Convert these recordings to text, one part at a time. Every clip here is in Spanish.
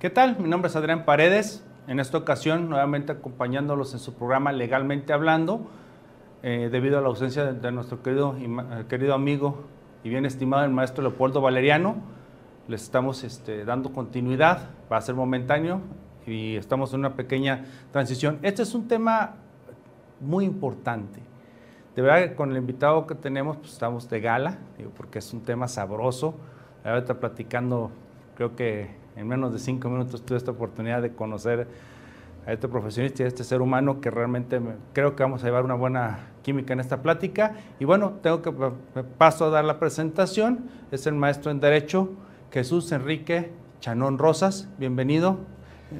¿Qué tal? Mi nombre es Adrián Paredes. En esta ocasión, nuevamente acompañándolos en su programa Legalmente Hablando, eh, debido a la ausencia de, nuestro querido, eh, querido amigo y bien estimado el maestro Leopoldo Valeriano, les estamos este, dando continuidad, va a ser momentáneo y estamos en una pequeña transición. Este es un tema muy importante. De verdad con el invitado que tenemos, pues estamos de gala, porque es un tema sabroso. Ahorita platicando, creo que en menos de cinco minutos tuve esta oportunidad de conocer a este profesionista y a este ser humano que realmente creo que vamos a llevar una buena química en esta plática. Y bueno, tengo que paso a dar la presentación. Es el maestro en Derecho, Jesús Enrique Chanón Rosas. Bienvenido.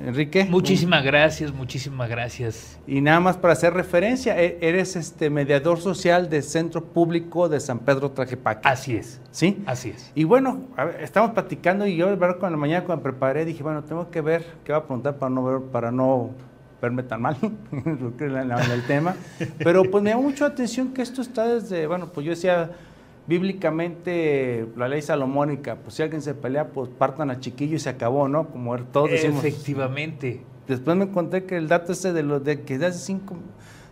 Enrique. Muchísimas gracias, muchísimas gracias. Y nada más para hacer referencia, e-, eres este mediador social del Centro Público de San Pedro Trajepaque. Así es. ¿Sí? Así es. Y bueno, estamos platicando y yo con la mañana cuando me preparé dije, bueno, tengo que ver qué va a preguntar para no ver, para no verme tan mal en el tema. Pero pues me llama mucho atención que esto está desde, bueno, pues yo decía bíblicamente la ley salomónica, pues si alguien se pelea, pues partan al chiquillo y se acabó, ¿no? Como er, todos decimos. Efectivamente. Después me conté que el dato ese de, lo, de que desde hace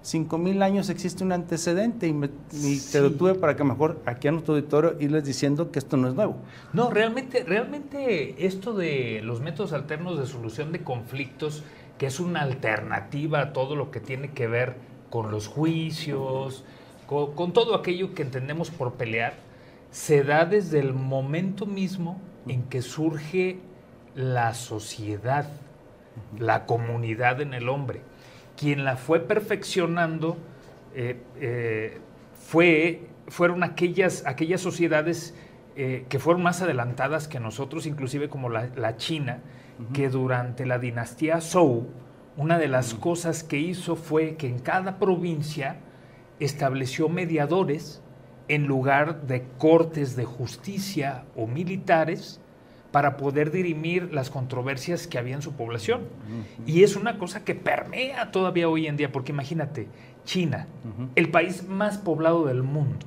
cinco, mil años existe un antecedente y, me, te lo tuve para que mejor aquí en nuestro auditorio irles diciendo que esto no es nuevo. No, realmente, realmente esto de los métodos alternos de solución de conflictos, que es una alternativa a todo lo que tiene que ver con los juicios, con, todo aquello que entendemos por pelear, se da desde el momento mismo en que surge la sociedad, la comunidad en el hombre. Quien la fue perfeccionando eh, eh, fue, fueron aquellas, aquellas sociedades eh, que fueron más adelantadas que nosotros, inclusive como la, China, que durante la dinastía Zhou, una de las cosas que hizo fue que en cada provincia estableció mediadores en lugar de cortes de justicia o militares para poder dirimir las controversias que había en su población. Y es una cosa que permea todavía hoy en día, porque imagínate, China, el país más poblado del mundo,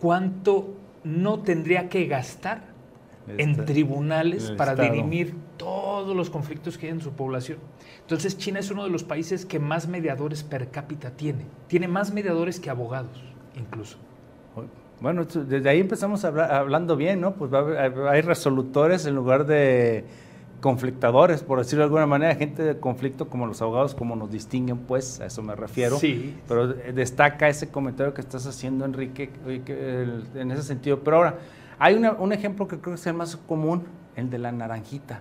¿cuánto no tendría que gastar en este, tribunales para dirimir todos los conflictos que hay en su población? Entonces China es uno de los países que más mediadores per cápita tiene. Tiene más mediadores que abogados, incluso. Bueno, desde ahí empezamos hablando bien, ¿no? Pues hay resolutores en lugar de conflictadores, por decirlo de alguna manera, gente de conflicto como los abogados, como nos distinguen, pues, a eso me refiero. Sí. Pero destaca ese comentario que estás haciendo, Enrique, en ese sentido. Pero ahora, hay un ejemplo que creo que es el más común, el de la naranjita.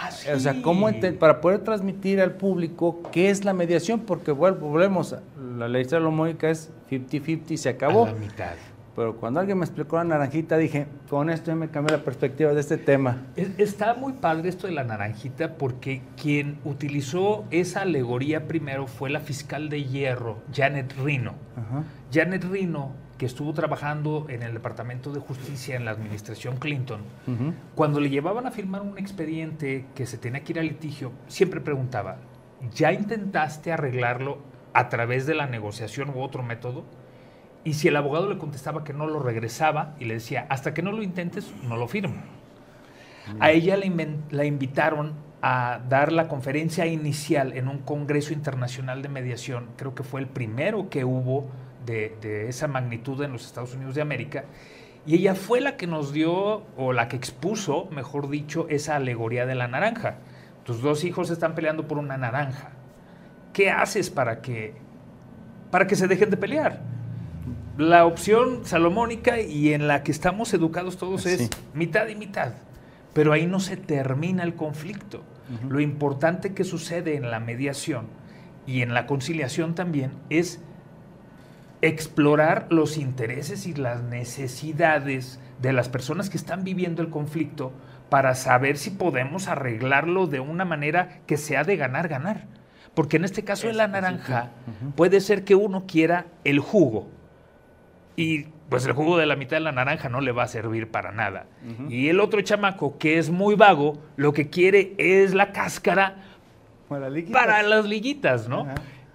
Ah, o sea, ¿cómo para poder transmitir al público qué es la mediación? Porque bueno, volvemos, la ley salomónica es 50-50 y se acabó. A la mitad. Pero cuando alguien me explicó la naranjita, dije, con esto ya me cambió la perspectiva de este tema. Está muy padre esto de la naranjita porque quien utilizó esa alegoría primero fue la fiscal de hierro, Janet Rino. Janet Rino que estuvo trabajando en el Departamento de Justicia en la administración Clinton, cuando le llevaban a firmar un expediente que se tenía que ir a litigio, siempre preguntaba, ¿ya intentaste arreglarlo a través de la negociación u otro método? Y si el abogado le contestaba que no lo regresaba y le decía, hasta que no lo intentes, no lo firmo. A ella la invitaron a dar la conferencia inicial en un Congreso Internacional de Mediación, creo que fue el primero que hubo de, esa magnitud en los Estados Unidos de América. Y ella fue la que nos dio, o la que expuso, mejor dicho, esa alegoría de la naranja. Tus dos hijos están peleando por una naranja. ¿Qué haces para que, para que se dejen de pelear? La opción salomónica y en la que estamos educados todos es mitad y mitad. Pero ahí no se termina el conflicto. Lo importante que sucede en la mediación y en la conciliación también es explorar los intereses y las necesidades de las personas que están viviendo el conflicto para saber si podemos arreglarlo de una manera que sea de ganar, ganar. Porque en este caso de la naranja puede ser que uno quiera el jugo y pues el jugo de la mitad de la naranja no le va a servir para nada. Y el otro chamaco que es muy vago, lo que quiere es la cáscara para, las liguitas, ¿no?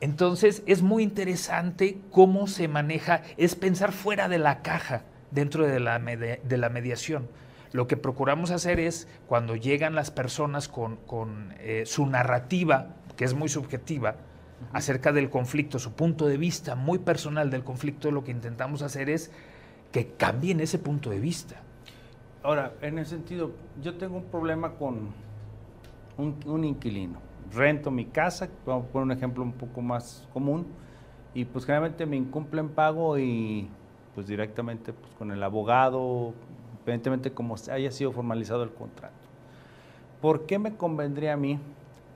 Entonces es muy interesante cómo se maneja, es pensar fuera de la caja dentro de la, de la mediación. lo que procuramos hacer es, cuando llegan las personas con, eh, su narrativa, que es muy subjetiva, acerca del conflicto, su punto de vista muy personal del conflicto, lo que intentamos hacer es que cambien ese punto de vista. Ahora, en el sentido, yo tengo un problema con un, inquilino. Rento mi casa, vamos a poner un ejemplo un poco más común, y pues generalmente me incumplen pago y pues directamente pues, con el abogado, evidentemente como haya sido formalizado el contrato. ¿Por qué me convendría a mí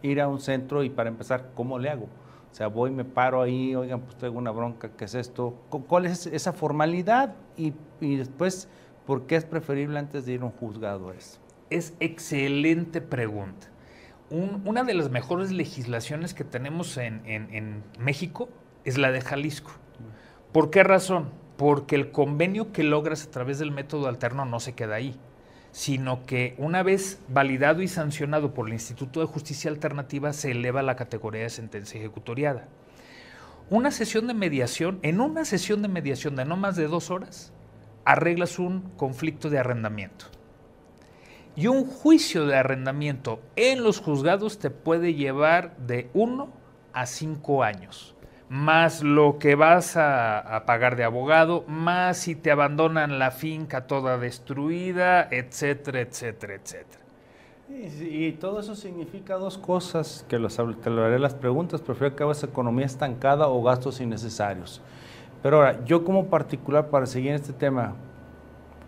ir a un centro y para empezar, cómo le hago? O sea, voy, me paro ahí, oigan, pues tengo una bronca, ¿qué es esto? ¿Cuál es esa formalidad? Y, después, ¿por qué es preferible antes de ir a un juzgado eso? Es excelente pregunta. Una de las mejores legislaciones que tenemos en, en México es la de Jalisco. ¿Por qué razón? Porque el convenio que logras a través del método alterno no se queda ahí, sino que una vez validado y sancionado por el Instituto de Justicia Alternativa se eleva a la categoría de sentencia ejecutoriada. Una sesión de mediación, en una sesión de mediación de no más de dos horas, arreglas un conflicto de arrendamiento. Y un juicio de arrendamiento en los juzgados te puede llevar de uno a cinco años más lo que vas a, pagar de abogado, más si te abandonan la finca toda destruida, etcétera, etcétera, etcétera. Y, todo eso significa dos cosas, que los, te lo haré las preguntas, prefiero que hagas economía estancada o gastos innecesarios. Pero ahora, yo como particular para seguir este tema,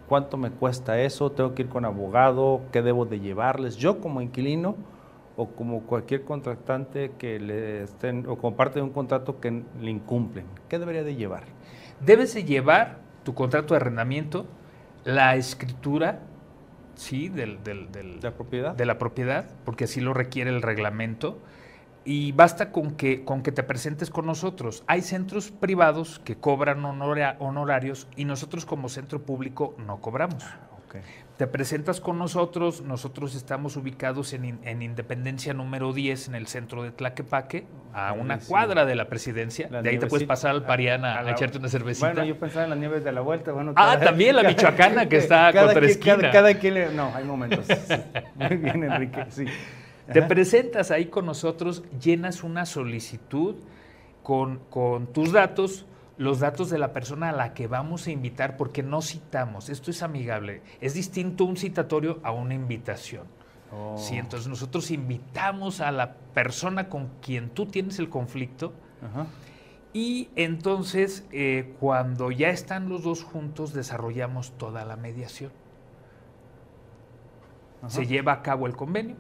¿cuánto me cuesta eso? ¿Tengo que ir con abogado? ¿Qué debo de llevarles? Yo como inquilino, o como cualquier contratante que le estén, o como parte de un contrato que le incumplen? ¿Qué debería de llevar? Debes de llevar tu contrato de arrendamiento, la escritura, sí, del, del, del, ¿La propiedad? de la propiedad, porque así lo requiere el reglamento, y basta con que, con que te presentes con nosotros. Hay centros privados que cobran honorarios y nosotros como centro público no cobramos. Ah, te presentas con nosotros, nosotros estamos ubicados en, Independencia número 10 en el centro de Tlaquepaque, a una cuadra de la presidencia. de ahí te puedes pasar al Pariana a, echarte una cervecita. Bueno, yo pensaba en las nieves de la vuelta. Bueno, ah, también la Michoacana que está cada contra esquina. Cada, quien le, No, hay momentos. Muy bien, Enrique, sí. Te presentas ahí con nosotros, llenas una solicitud con, con tus datos, los datos de la persona a la que vamos a invitar porque no citamos. Esto es amigable. Es distinto un citatorio a una invitación. Oh. Sí, entonces nosotros invitamos a la persona con quien tú tienes el conflicto y entonces eh, cuando ya están los dos juntos desarrollamos toda la mediación. Se lleva a cabo el convenio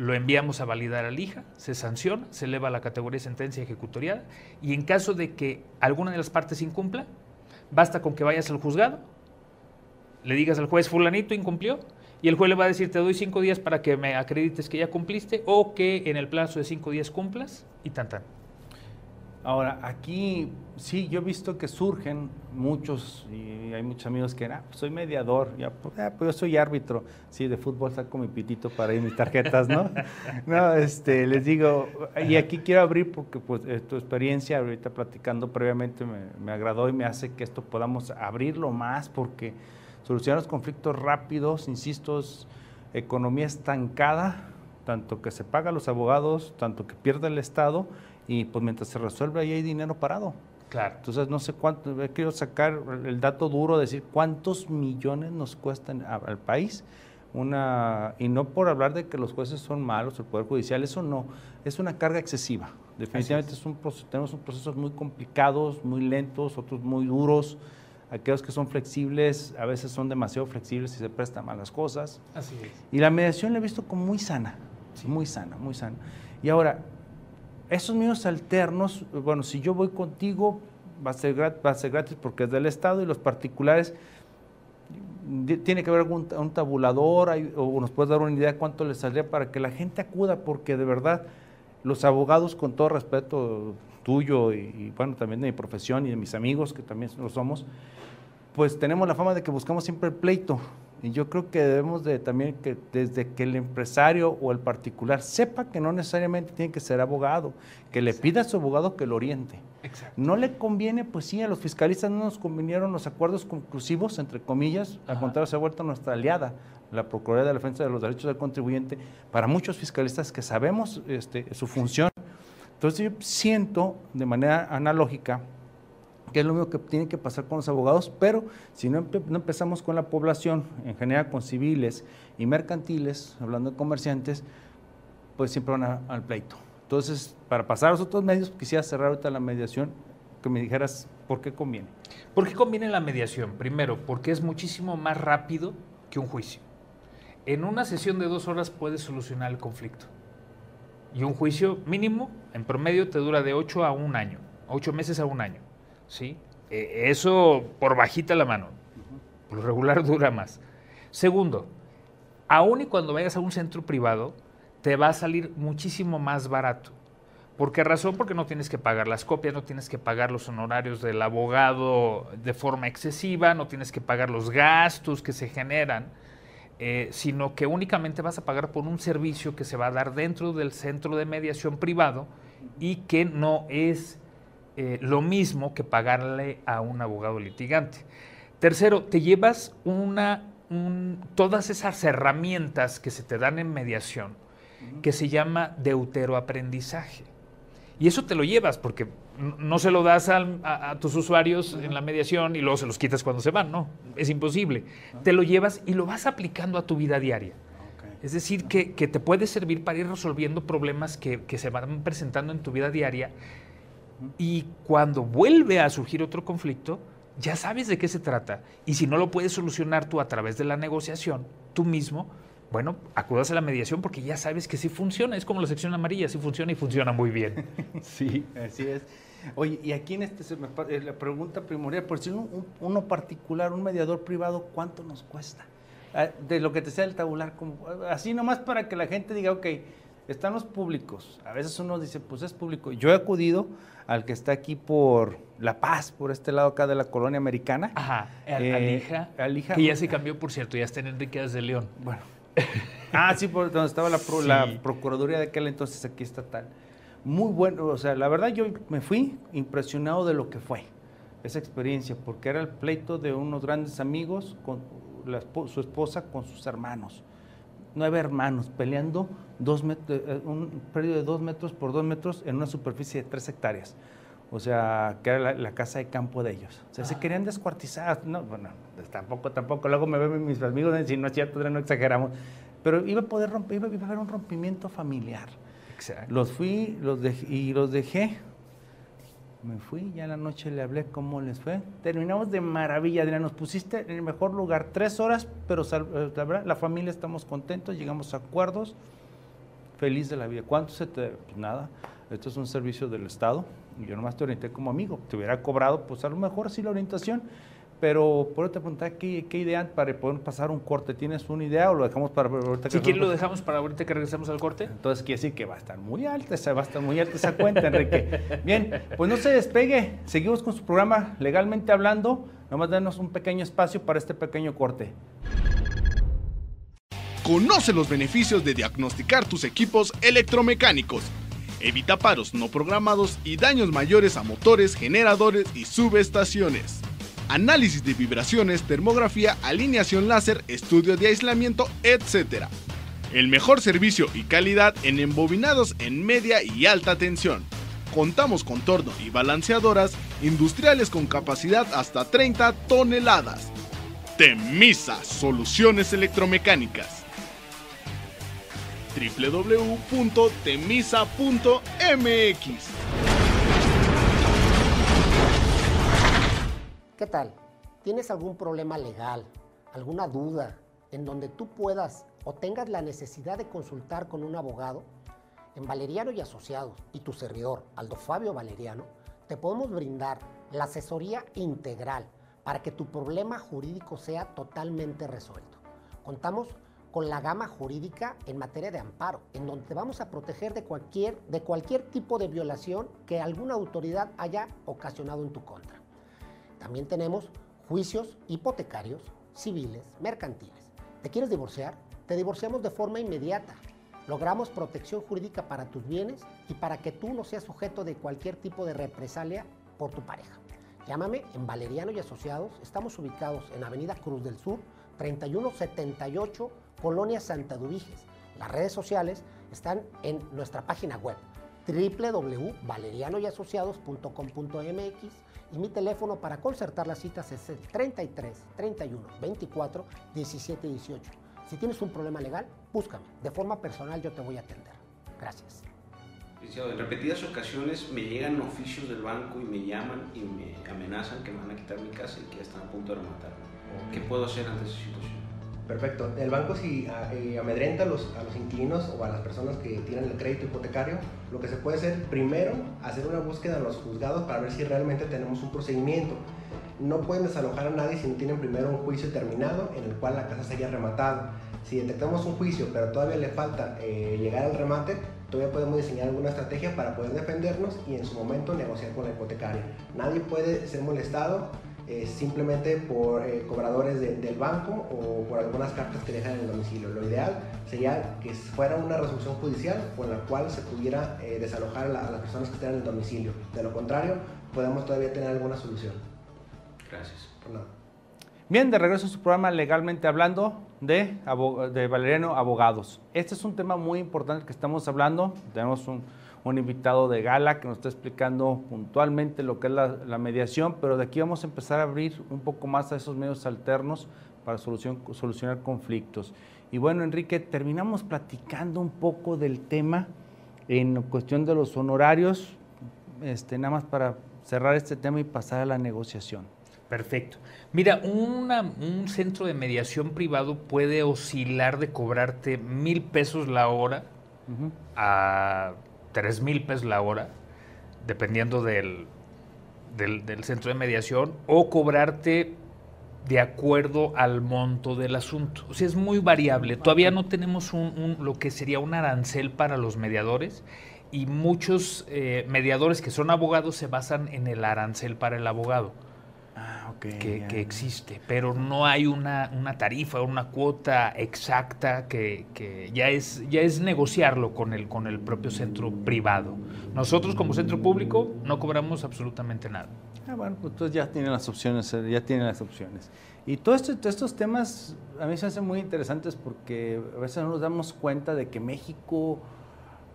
lo enviamos a validar al hija, se sanciona, se eleva a la categoría de sentencia ejecutoriada y en caso de que alguna de las partes incumpla, basta con que vayas al juzgado, le digas al juez fulanito incumplió y el juez le va a decir te doy cinco días para que me acredites que ya cumpliste o que en el plazo de cinco días cumplas y tan tan. Ahora, aquí sí, yo he visto que surgen muchos, y hay muchos amigos que, ah, pues soy mediador, ya, pues, ah, pues yo soy árbitro, sí, de fútbol saco mi pitito para ir mis tarjetas, ¿no? no, este, les digo, y aquí quiero abrir porque pues tu experiencia ahorita platicando previamente me, me agradó y me hace que esto podamos abrirlo más porque solucionar los conflictos rápidos, insisto, es economía estancada, tanto que se paga a los abogados, tanto que pierde el Estado, y pues mientras se resuelve ahí hay dinero parado. Claro. Entonces no sé cuánto, quiero sacar el dato duro, decir cuántos millones nos cuestan al país una, y no por hablar de que los jueces son malos, el Poder Judicial, eso no, es una carga excesiva. Definitivamente es. un tenemos un procesos muy complicados, muy lentos, otros muy duros. Aquellos que son flexibles, a veces son demasiado flexibles y se prestan malas cosas. Así es. Y la mediación la he visto como muy sana, muy sana, muy sana. Y ahora, esos medios alternos, bueno, si yo voy contigo, va a ser, va a ser gratis porque es del Estado y los particulares, tiene que haber algún un tabulador o nos puedes dar una idea de cuánto les saldría para que la gente acuda, porque de verdad los abogados, con todo respeto tuyo y, bueno, también de mi profesión y de mis amigos, que también lo somos, pues tenemos la fama de que buscamos siempre el pleito, Y yo creo que debemos de también que desde que el empresario o el particular sepa que no necesariamente tiene que ser abogado, que le pida a su abogado que lo oriente. Exacto. No le conviene, pues sí, a los fiscalistas no nos convinieron los acuerdos conclusivos, entre comillas, al contrario, se ha vuelto nuestra aliada, la Procuraduría de la Defensa de los Derechos del Contribuyente, para muchos fiscalistas que sabemos este, su función. Entonces yo siento de manera analógica que es lo mismo que tiene que pasar con los abogados, pero si no, empezamos con la población, en general con civiles y mercantiles, hablando de comerciantes, pues siempre van al pleito. Entonces, para pasar a los otros medios, quisiera cerrar ahorita la mediación, que me dijeras por qué conviene. ¿Por qué conviene la mediación? Primero, porque es muchísimo más rápido que un juicio. En una sesión de dos horas puedes solucionar el conflicto. Y un juicio mínimo, en promedio, te dura de ocho a un año, ocho meses a un año. ¿Sí? E, eso por bajita la mano. Por lo regular dura más. Segundo, aún y cuando vayas a un centro privado, te va a salir muchísimo más barato. ¿Por qué razón? Porque no tienes que pagar las copias, no tienes que pagar los honorarios del abogado de forma excesiva, no tienes que pagar los gastos que se generan, eh, sino que únicamente vas a pagar por un servicio que se va a dar dentro del centro de mediación privado y que no es eh, lo mismo que pagarle a un abogado litigante. Tercero, te llevas una, todas esas herramientas que se te dan en mediación, que se llama deuteroaprendizaje. Y eso te lo llevas porque no se lo das a, tus usuarios en la mediación y luego se los quitas cuando se van, no, es imposible. Te lo llevas y lo vas aplicando a tu vida diaria. Es decir, que, te puede servir para ir resolviendo problemas que, que, se van presentando en tu vida diaria y cuando vuelve a surgir otro conflicto, ya sabes de qué se trata. Y si no lo puedes solucionar tú a través de la negociación, tú mismo, bueno, acudas a la mediación porque ya sabes que sí funciona. Es como la sección amarilla, sí funciona y funciona muy bien. sí, así es. Oye, y aquí en este se me, eh, la pregunta primordial, por si uno, particular, un mediador privado, ¿cuánto nos cuesta? Ah, de lo que te sea el tabular, como, así nomás para que la gente diga, ok, están los públicos. A veces uno dice, pues es público. Yo he acudido al que está aquí por La Paz, por este lado acá de la colonia americana. Ajá, eh, Alija, Que ya se cambió, por cierto, ya está en Enriquez de León. Bueno. ah, sí, por donde estaba la, la Procuraduría de aquel entonces, aquí está tal. Muy bueno, o sea, la verdad yo me fui impresionado de lo que fue esa experiencia, porque era el pleito de unos grandes amigos con su esposa con sus hermanos nueve hermanos peleando dos metros, eh, un periodo de dos metros por dos metros en una superficie de tres hectáreas. O sea, que era la, casa de campo de ellos. O sea, se ah. querían descuartizar. No, bueno, pues tampoco, tampoco. Luego me ven mis amigos y si no es cierto, no exageramos. Pero iba a poder romper, iba, a haber un rompimiento familiar. Exacto. Los fui los y los dejé me fui, ya en la noche le hablé cómo les fue. Terminamos de maravilla, Adrián, nos pusiste en el mejor lugar, tres horas, pero eh, la, verdad, la familia estamos contentos, llegamos a acuerdos, feliz de la vida. ¿Cuánto se te...? Pues nada, esto es un servicio del Estado, yo nomás te orienté como amigo. Te hubiera cobrado, pues a lo mejor sí la orientación, pero por eso te preguntaba ¿qué, qué idea para poder pasar un corte. ¿Tienes una idea o lo dejamos para ahorita que Si quieres lo dejamos para ahorita que regresemos al corte. Entonces quiere decir que va a estar muy alta, esa, va a estar muy alta esa cuenta, Enrique. Bien, pues no se despegue. Seguimos con su programa Legalmente Hablando. Nomás denos un pequeño espacio para este pequeño corte. Conoce los beneficios de diagnosticar tus equipos electromecánicos. Evita paros no programados y daños mayores a motores, generadores y subestaciones análisis de vibraciones, termografía, alineación láser, estudio de aislamiento, etc. El mejor servicio y calidad en embobinados en media y alta tensión. Contamos con torno y balanceadoras industriales con capacidad hasta 30 toneladas. Temisa Soluciones Electromecánicas www.temisa.mx ¿Qué tal? ¿Tienes algún problema legal, alguna duda en donde tú puedas o tengas la necesidad de consultar con un abogado? En Valeriano y Asociados y tu servidor, Aldo Fabio Valeriano, te podemos brindar la asesoría integral para que tu problema jurídico sea totalmente resuelto. Contamos con la gama jurídica en materia de amparo, en donde te vamos a proteger de cualquier, de cualquier tipo de violación que alguna autoridad haya ocasionado en tu contra. También tenemos juicios hipotecarios, civiles, mercantiles. ¿Te quieres divorciar? Te divorciamos de forma inmediata. Logramos protección jurídica para tus bienes y para que tú no seas sujeto de cualquier tipo de represalia por tu pareja. Llámame en Valeriano y Asociados. Estamos ubicados en Avenida Cruz del Sur, 3178, Colonia Santa Dubiges. Las redes sociales están en nuestra página web www.valerianoyasociados.com.mx y mi teléfono para concertar las citas es el 33 31 24 17 18. Si tienes un problema legal, búscame. De forma personal yo te voy a atender. Gracias. En repetidas ocasiones me llegan oficios del banco y me llaman y me amenazan que me van a quitar mi casa y que están a punto de rematarme. ¿Qué puedo hacer ante esa situación? Perfecto. El banco si ah, eh, amedrenta a los, inquilinos o a las personas que tienen el crédito hipotecario, lo que se puede hacer primero, hacer una búsqueda en los juzgados para ver si realmente tenemos un procedimiento. No pueden desalojar a nadie si no tienen primero un juicio terminado en el cual la casa se haya rematado. Si detectamos un juicio pero todavía le falta eh, llegar al remate, todavía podemos diseñar alguna estrategia para poder defendernos y en su momento negociar con la hipotecaria. Nadie puede ser molestado eh, simplemente por eh, cobradores del banco o por algunas cartas que dejan en el domicilio. Lo ideal sería que fuera una resolución judicial con la cual se pudiera eh, desalojar a, las personas que estén en el domicilio. De lo contrario, podemos todavía tener alguna solución. Gracias. Por nada. Bien, de regreso a su programa Legalmente Hablando de, de Valeriano Abogados. Este es un tema muy importante que estamos hablando. Tenemos un, un invitado de gala que nos está explicando puntualmente lo que es la, mediación, pero de aquí vamos a empezar a abrir un poco más a esos medios alternos para solucionar conflictos. Y bueno, Enrique, terminamos platicando un poco del tema en cuestión de los honorarios, este, nada más para cerrar este tema y pasar a la negociación. Perfecto. Mira, un centro de mediación privado puede oscilar de cobrarte mil pesos la hora a 3 mil pesos la hora, dependiendo del, del, centro de mediación, o cobrarte de acuerdo al monto del asunto. O sea, es muy variable. Todavía no tenemos un, lo que sería un arancel para los mediadores y muchos eh, mediadores que son abogados se basan en el arancel para el abogado que, existe, pero no hay una, una tarifa, una cuota exacta que, ya, es, ya es negociarlo con el, con el propio centro privado. Nosotros como centro público no cobramos absolutamente nada. Ah, bueno, pues entonces ya tienen las opciones, eh, ya tienen las opciones. Y todos estos temas a mí se hacen muy interesantes porque a veces no nos damos cuenta de que México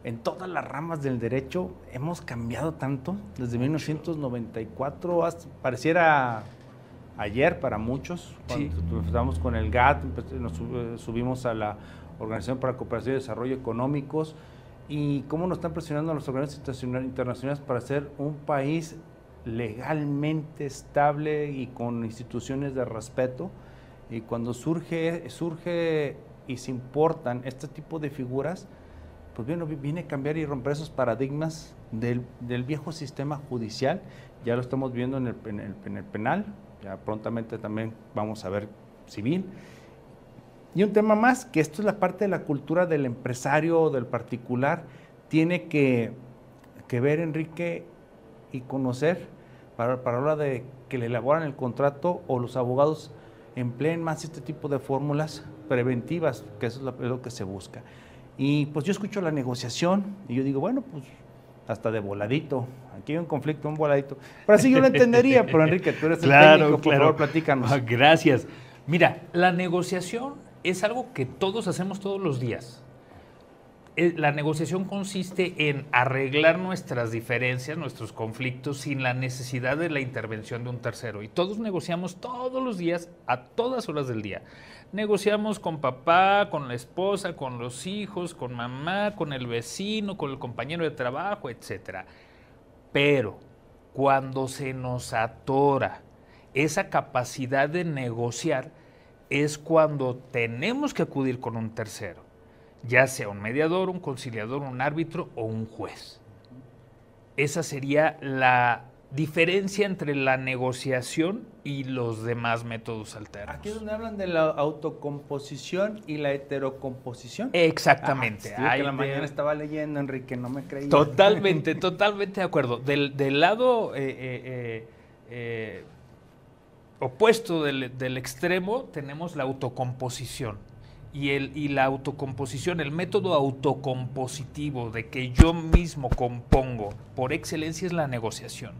en todas las ramas del derecho hemos cambiado tanto desde 1994 pareciera ayer para muchos. Cuando empezamos con el GATT, nos subimos a la Organización para Cooperación y Desarrollo Económicos y cómo nos están presionando las organizaciones internacionales para ser un país legalmente estable y con instituciones de respeto. Y cuando surge, surge y se importan este tipo de figuras, pues viene, viene a cambiar y romper esos paradigmas del, del, viejo sistema judicial. Ya lo estamos viendo en el, en el, en el penal, ya prontamente también vamos a ver civil. Y un tema más, que esto es la parte de la cultura del empresario o del particular, tiene que, ver, Enrique, y conocer para, para la hora de que le elaboran el contrato o los abogados empleen más este tipo de fórmulas preventivas, que eso es lo que se busca. Y pues yo escucho la negociación y yo digo, bueno, pues hasta de voladito. Aquí hay un conflicto, un voladito. Pero así yo lo entendería, pero Enrique, tú eres el técnico, por favor, platícanos. Ah, gracias. Mira, la negociación es algo que todos hacemos todos los días. Eh, la negociación consiste en arreglar nuestras diferencias, nuestros conflictos, sin la necesidad de la intervención de un tercero. Y todos negociamos todos los días, a todas horas del día. Negociamos con papá, con la esposa, con los hijos, con mamá, con el vecino, con el compañero de trabajo, etc. Pero cuando se nos atora esa capacidad de negociar, es cuando tenemos que acudir con un tercero, ya sea un mediador, un conciliador, un árbitro o un juez. Esa sería la diferencia entre la negociación y los demás métodos alternos. Aquí es donde hablan de la autocomposición y la heterocomposición. Exactamente. Ah, la mañana estaba leyendo, Enrique, no me creía. Totalmente, totalmente de acuerdo. Del, lado eh, eh, eh, opuesto del, del extremo tenemos la autocomposición. Y, el, y la autocomposición, el método autocompositivo de que yo mismo compongo por excelencia es la negociación.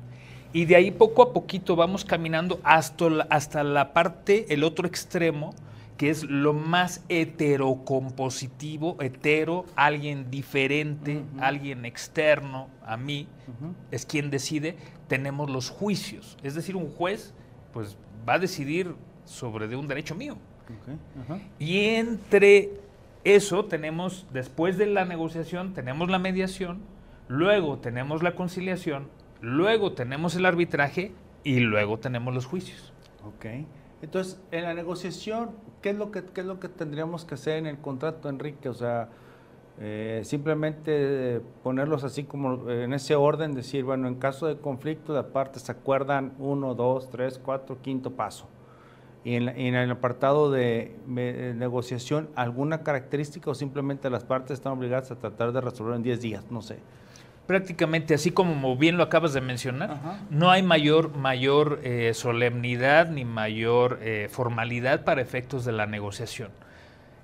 Y de ahí poco a poquito vamos caminando hasta la, hasta la parte, el otro extremo, que es lo más heterocompositivo, hetero, alguien diferente, alguien externo a mí, es quien decide, tenemos los juicios. Es decir, un juez pues va a decidir sobre de un derecho mío. Y entre eso tenemos, después de la negociación, tenemos la mediación, luego tenemos la conciliación, luego tenemos el arbitraje y luego tenemos los juicios. Ok. Entonces, en la negociación, ¿qué es lo que, qué es lo que tendríamos que hacer en el contrato, Enrique? O sea, eh, simplemente ponerlos así como en ese orden, decir, bueno, en caso de conflicto de partes se acuerdan uno, dos, tres, cuatro, quinto paso. Y en, el apartado de, negociación, ¿alguna característica o simplemente las partes están obligadas a tratar de resolver en 10 días? No sé. Prácticamente, así como bien lo acabas de mencionar, no hay mayor, mayor eh, solemnidad ni mayor eh, formalidad para efectos de la negociación.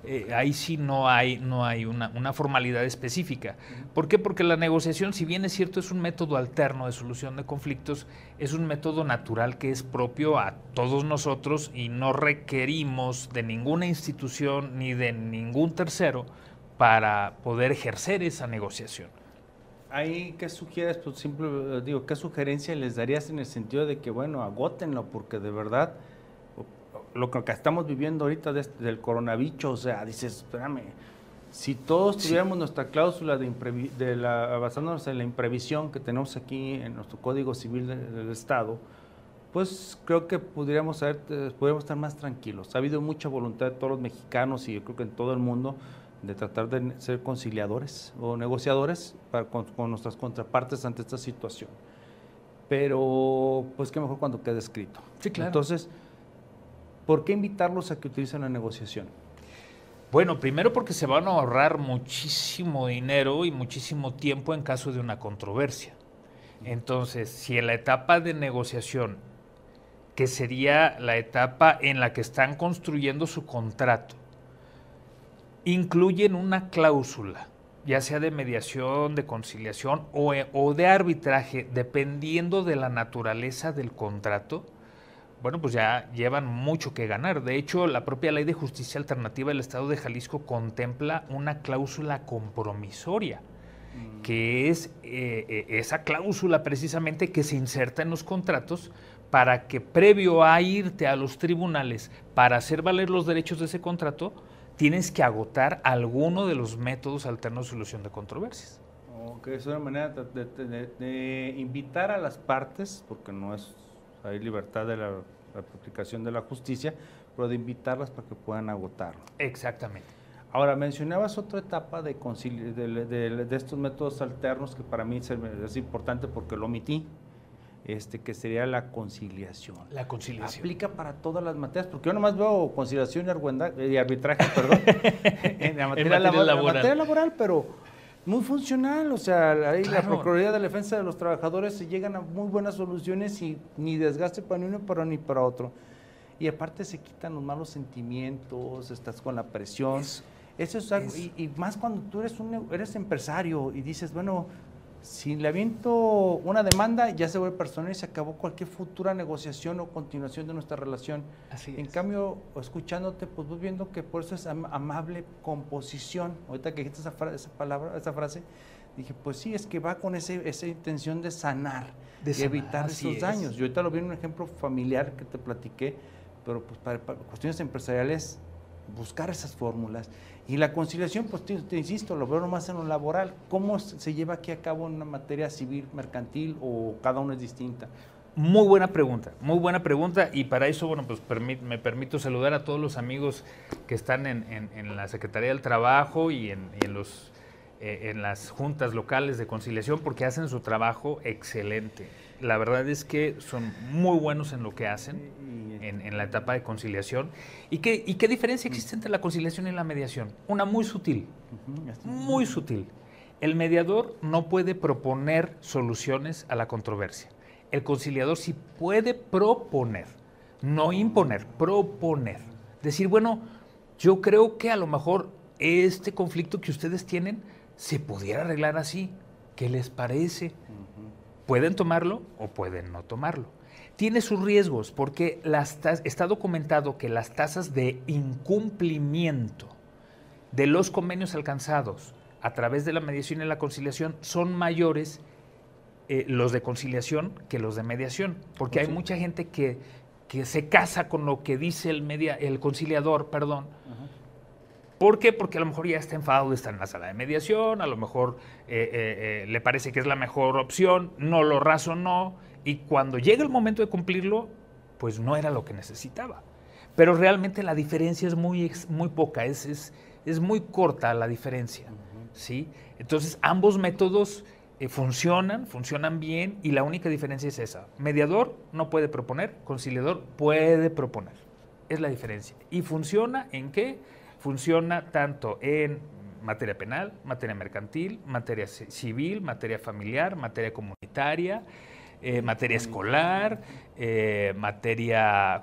Eh, ahí sí no hay, no hay una, formalidad específica. ¿Por qué? Porque la negociación, si bien es cierto, es un método alterno de solución de conflictos, es un método natural que es propio a todos nosotros y no requerimos de ninguna institución ni de ningún tercero para poder ejercer esa negociación. Ahí, ¿qué sugieres? Pues simple, digo, ¿qué sugerencia les darías en el sentido de que, bueno, agótenlo, porque de verdad lo que estamos viviendo ahorita del coronavirus, o sea, dices, espérame, si todos tuviéramos nuestra cláusula de, la, basándonos en la imprevisión que tenemos aquí en nuestro Código Civil del, Estado, pues creo que podríamos, eh, podríamos estar más tranquilos. Ha habido mucha voluntad de todos los mexicanos y yo creo que en todo el mundo de tratar de ser conciliadores o negociadores con, con, nuestras contrapartes ante esta situación. Pero, pues qué mejor cuando quede escrito. Sí, claro. Entonces, ¿Por qué invitarlos a que utilicen la negociación? Bueno, primero porque se van a ahorrar muchísimo dinero y muchísimo tiempo en caso de una controversia. Entonces, si en la etapa de negociación, que sería la etapa en la que están construyendo su contrato, incluyen una cláusula, ya sea de mediación, de conciliación o, o de arbitraje, dependiendo de la naturaleza del contrato, bueno, pues ya llevan mucho que ganar. De hecho, la propia ley de justicia alternativa del Estado de Jalisco contempla una cláusula compromisoria, mm. que es eh, eh, esa cláusula precisamente que se inserta en los contratos para que previo a irte a los tribunales para hacer valer los derechos de ese contrato, tienes que agotar alguno de los métodos alternos de solución de controversias. Ok, es una manera de invitar a las partes, porque no es hay libertad de la, aplicación de la justicia, pero de invitarlas para que puedan agotarlo. Exactamente. Ahora, mencionabas otra etapa de, de, de, estos métodos alternos que para mí es, importante porque lo omití, este, que sería la conciliación. La conciliación. Aplica para todas las materias, porque yo nomás veo conciliación y, arbitraje, perdón, en la materia, laboral. En materia laboral, pero muy funcional, o sea, ahí la Procuraduría de la Defensa de los Trabajadores se llegan a muy buenas soluciones y ni desgaste para uno para ni para otro. Y aparte se quitan los malos sentimientos, estás con la presión. Eso es algo, y, más cuando tú eres un eres empresario y dices, bueno, si le aviento una demanda, ya se vuelve personal y se acabó cualquier futura negociación o continuación de nuestra relación. Así en cambio, escuchándote, pues voy viendo que por eso es amable composición. Ahorita que dijiste esa, esa palabra, esa frase, dije, pues sí, es que va con ese, esa intención de sanar, de, evitar esos daños. Yo ahorita lo vi en un ejemplo familiar que te platiqué, pero pues para cuestiones empresariales, buscar esas fórmulas y la conciliación, pues te, insisto, lo veo nomás en lo laboral. ¿Cómo se lleva aquí a cabo en una materia civil, mercantil o cada uno es distinta? Muy buena pregunta, muy buena pregunta y para eso, bueno, pues me permito saludar a todos los amigos que están en, la Secretaría del Trabajo y en, los, eh, en las juntas locales de conciliación porque hacen su trabajo excelente. La verdad es que son muy buenos en lo que hacen en, la etapa de conciliación. ¿Y qué, ¿Y qué diferencia existe entre la conciliación y la mediación? Una muy sutil, muy sutil. El mediador no puede proponer soluciones a la controversia. El conciliador sí puede proponer, no imponer, proponer. Decir, bueno, Yo creo que a lo mejor este conflicto que ustedes tienen se pudiera arreglar así. ¿Qué les parece? Pueden tomarlo o pueden no tomarlo. Tiene sus riesgos porque las está documentado que las tasas de incumplimiento de los convenios alcanzados a través de la mediación y la conciliación son mayores eh, los de conciliación que los de mediación, porque hay mucha gente que, que, se casa con lo que dice el, media, el conciliador, perdón. ¿Por qué? Porque a lo mejor ya está enfadado de estar en la sala de mediación, a lo mejor eh, eh, le parece que es la mejor opción, no lo razonó, y cuando llega el momento de cumplirlo, pues no era lo que necesitaba. Pero realmente la diferencia es muy, muy poca, es, es, es muy corta la diferencia. ¿sí? Entonces, ambos métodos eh, funcionan, funcionan bien y la única diferencia es esa. Mediador no puede proponer, conciliador puede proponer. Es la diferencia. ¿Y funciona en qué? Funciona tanto en materia penal, materia mercantil, materia civil, materia familiar, materia comunitaria, eh, materia escolar, eh, materia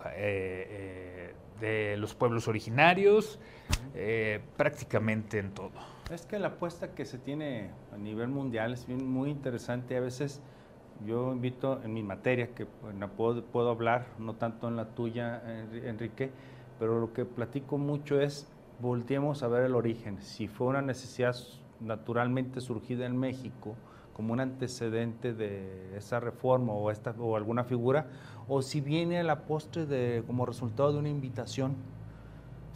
de los pueblos originarios, prácticamente en todo. Es que la apuesta que se tiene a nivel mundial es bien, muy interesante. A veces yo invito en mi materia, que puedo, puedo hablar, no tanto en la tuya, Enrique, pero lo que platico mucho es volteemos a ver el origen. Si fue una necesidad naturalmente surgida en México, como un antecedente de esa reforma o, esta, o alguna figura, o si viene a la postre de, como resultado de una invitación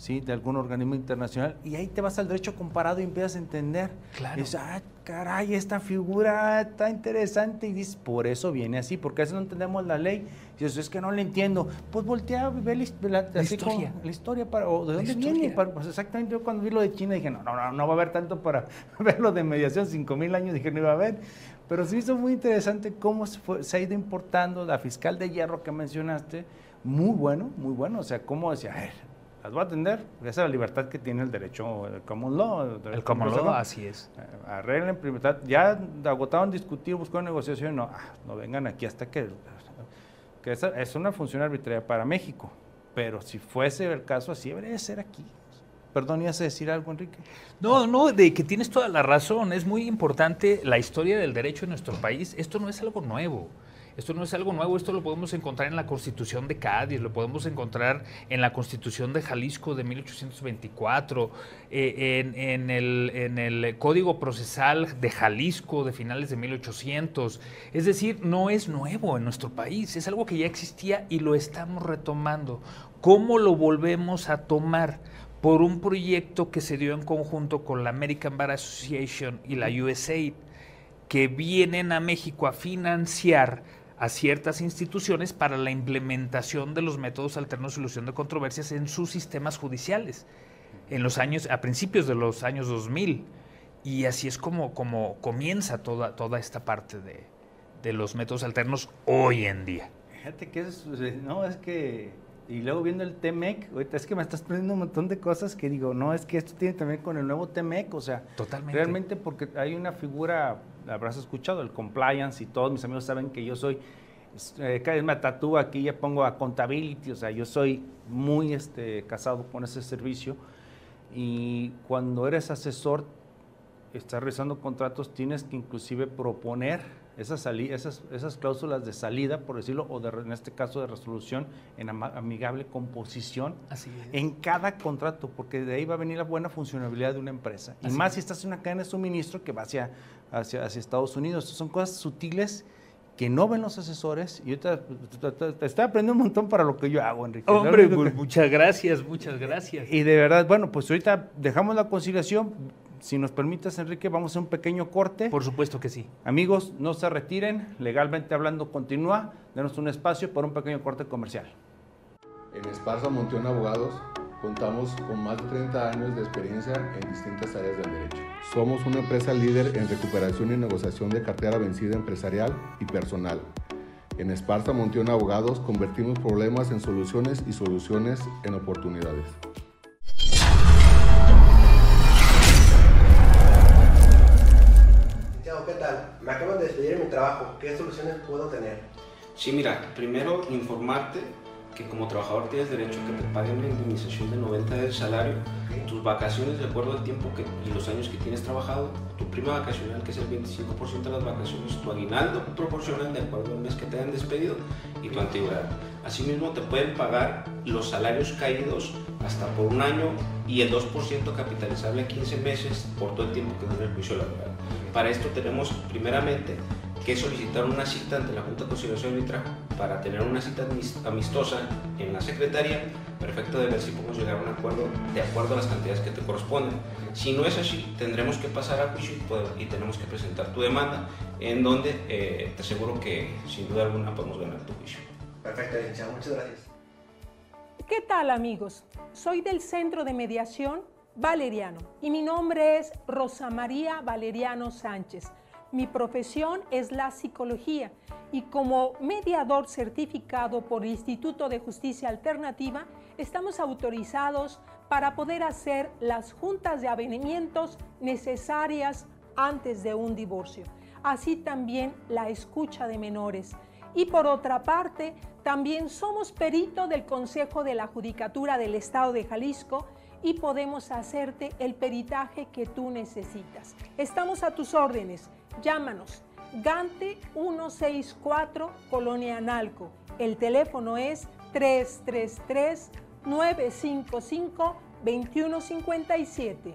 ¿sí? de algún organismo internacional, y ahí te vas al derecho comparado y empiezas a entender. Claro. Y dices, ah, caray, esta figura está interesante, y dices, por eso viene así, porque a veces no entendemos la ley. Y dices, es que no le entiendo. Pues voltea a ver la, la, historia. la historia, para, o de dónde viene. pues exactamente, yo cuando vi lo de China dije, no, no, no, no va a haber tanto para ver lo de mediación, cinco mil años, dije, no iba a haber. Pero se hizo muy interesante cómo se, se ha ido importando la fiscal de hierro que mencionaste, muy bueno, muy bueno, o sea, cómo decía, a ver, las voy a atender. Esa es la libertad que tiene el derecho, el common law. El, common law, así es. Eh, arreglen, ya agotaron discutir, buscaron negociación, no, ah, no vengan aquí hasta que... que esa es una función arbitraria para México, pero si fuese el caso así, debería ser aquí. Perdón, ¿ibas a decir algo, Enrique? No, no, de que tienes toda la razón. Es muy importante la historia del derecho en nuestro país. Esto no es algo nuevo. Esto no es algo nuevo, esto lo podemos encontrar en la Constitución de Cádiz, lo podemos encontrar en la Constitución de Jalisco de 1824, eh, en, el, Código Procesal de Jalisco de finales de 1800. Es decir, no es nuevo en nuestro país, es algo que ya existía y lo estamos retomando. ¿Cómo lo volvemos a tomar? Por un proyecto que se dio en conjunto con la American Bar Association y la USAID, que vienen a México a financiar a ciertas instituciones para la implementación de los métodos alternos de solución de controversias en sus sistemas judiciales, en los años, a principios de los años 2000. Y así es como, como comienza toda, toda esta parte de, de los métodos alternos hoy en día. Fíjate que es, no, es que, y luego viendo el TEMEC, ahorita es que me estás poniendo un montón de cosas que digo, no, es que esto tiene también con el nuevo TEMEC, o sea, Totalmente. realmente porque hay una figura habrás escuchado, el compliance y todos mis amigos saben que yo soy, eh, cada vez me tatúo aquí, ya pongo a contability, o sea, yo soy muy este, casado con ese servicio y cuando eres asesor, estás realizando contratos, tienes que inclusive proponer esas, esas, esas cláusulas de salida, por decirlo, o de, en este caso de resolución en amigable composición en cada contrato, porque de ahí va a venir la buena funcionalidad de una empresa. y más si estás en una cadena de suministro que va hacia, hacia, hacia Estados Unidos. son cosas sutiles que no ven los asesores. Y yo te, estoy aprendiendo un montón para lo que yo hago, Enrique. Hombre, pues, muchas gracias, muchas gracias. Y de verdad, bueno, pues ahorita dejamos la conciliación, si nos permites, Enrique, vamos a hacer un pequeño corte. Por supuesto que sí. Amigos, no se retiren. Legalmente hablando, continúa. Denos un espacio por un pequeño corte comercial. En Esparza Monteón Abogados contamos con más de 30 años de experiencia en distintas áreas del derecho. Somos una empresa líder en recuperación y negociación de cartera vencida empresarial y personal. En Esparza Monteón Abogados convertimos problemas en soluciones y soluciones en oportunidades. ¿qué tal? Me acabo de despedir en mi trabajo. ¿Qué soluciones puedo tener? Sí, mira, primero informarte que como trabajador tienes derecho a que te paguen una indemnización de 90 del salario, tus vacaciones de acuerdo al tiempo que, y los años que tienes trabajado, tu prima vacacional que es el 25% de las vacaciones, tu aguinaldo proporcional de acuerdo al mes que te hayan despedido y tu antigüedad. Asimismo te pueden pagar los salarios caídos hasta por un año y el 2% capitalizable a 15 meses por todo el tiempo que dure el juicio laboral. Para esto tenemos primeramente que solicitar una cita ante la Junta de Conciliación y Trabajo para tener una cita amistosa en la Secretaría, perfecto de ver si podemos llegar a un acuerdo de acuerdo a las cantidades que te corresponden. Si no es así, tendremos que pasar a juicio y, tenemos que presentar tu demanda, en donde eh, te aseguro que sin duda alguna podemos ganar tu juicio. Perfecto, licenciado, muchas gracias. ¿Qué tal amigos? Soy del Centro de Mediación Valeriano y mi nombre es Rosa María Valeriano Sánchez. Mi profesión es la psicología y como mediador certificado por el Instituto de Justicia Alternativa, estamos autorizados para poder hacer las juntas de avenimientos necesarias antes de un divorcio. Así también la escucha de menores. Y por otra parte, también somos perito del Consejo de la Judicatura del Estado de Jalisco y podemos hacerte el peritaje que tú necesitas. Estamos a tus órdenes. Llámanos. Gante 164 Colonia Analco. El teléfono es 333 955 2157.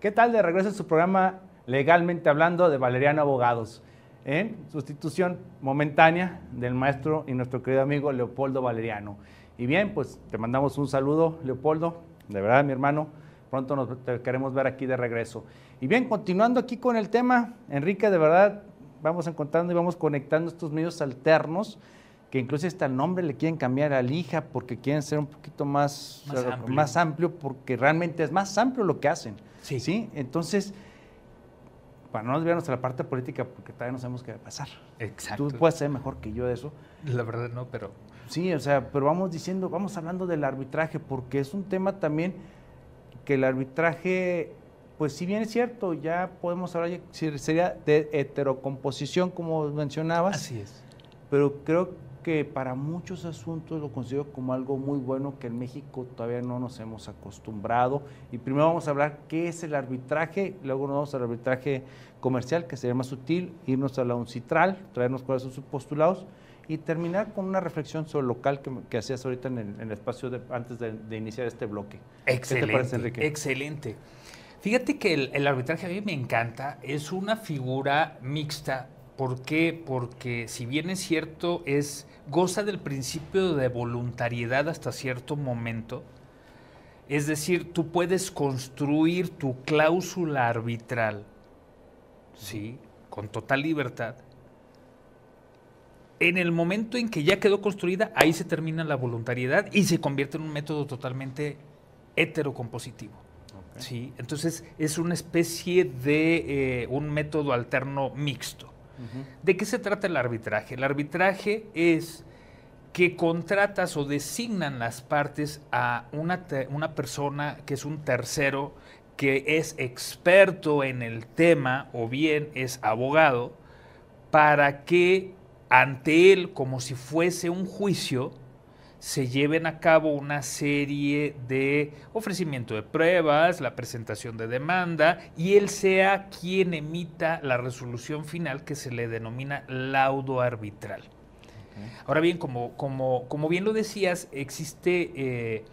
¿Qué tal de regreso a su programa Legalmente Hablando de Valeriano Abogados? En sustitución momentánea del maestro y nuestro querido amigo Leopoldo Valeriano. Y bien, pues te mandamos un saludo, Leopoldo, de verdad, mi hermano. Pronto nos queremos ver aquí de regreso. Y bien, continuando aquí con el tema, Enrique, de verdad, vamos encontrando y vamos conectando estos medios alternos, que incluso hasta el nombre le quieren cambiar a Lija porque quieren ser un poquito más, más, amplio. porque realmente es más amplio lo que hacen. Sí. ¿sí? Entonces, para no desviarnos a la parte política, porque todavía no sabemos qué va a pasar. Exacto. Tú puedes ser mejor que yo de eso. La verdad no, pero... Sí, o sea, pero vamos diciendo, vamos hablando del arbitraje, porque es un tema también que el arbitraje pues si bien es cierto, ya podemos hablar, sería de heterocomposición, como mencionabas. Así es. Pero creo que para muchos asuntos lo considero como algo muy bueno que en México todavía no nos hemos acostumbrado. Y primero vamos a hablar qué es el arbitraje, luego nos vamos al arbitraje comercial, que sería más sutil, irnos a la uncitral, traernos cuáles son sus postulados y terminar con una reflexión sobre lo local que, hacías ahorita en el, espacio de, antes de, de, iniciar este bloque. Excelente. ¿Qué te parece, Enrique? Excelente. Fíjate que el, arbitraje a mí me encanta, es una figura mixta. ¿Por qué? Porque si bien es cierto, es goza del principio de voluntariedad hasta cierto momento. Es decir, tú puedes construir tu cláusula arbitral, ¿sí? Con total libertad. En el momento en que ya quedó construida, ahí se termina la voluntariedad y se convierte en un método totalmente heterocompositivo. Sí, entonces es una especie de eh, un método alterno mixto. ¿De qué se trata el arbitraje? El arbitraje es que contratas o designan las partes a una, una persona que es un tercero, que es experto en el tema o bien es abogado, para que ante él, como si fuese un juicio, se lleven a cabo una serie de ofrecimiento de pruebas, la presentación de demanda y él sea quien emita la resolución final que se le denomina laudo arbitral. Ahora bien, como, como, como, bien lo decías, existe eh,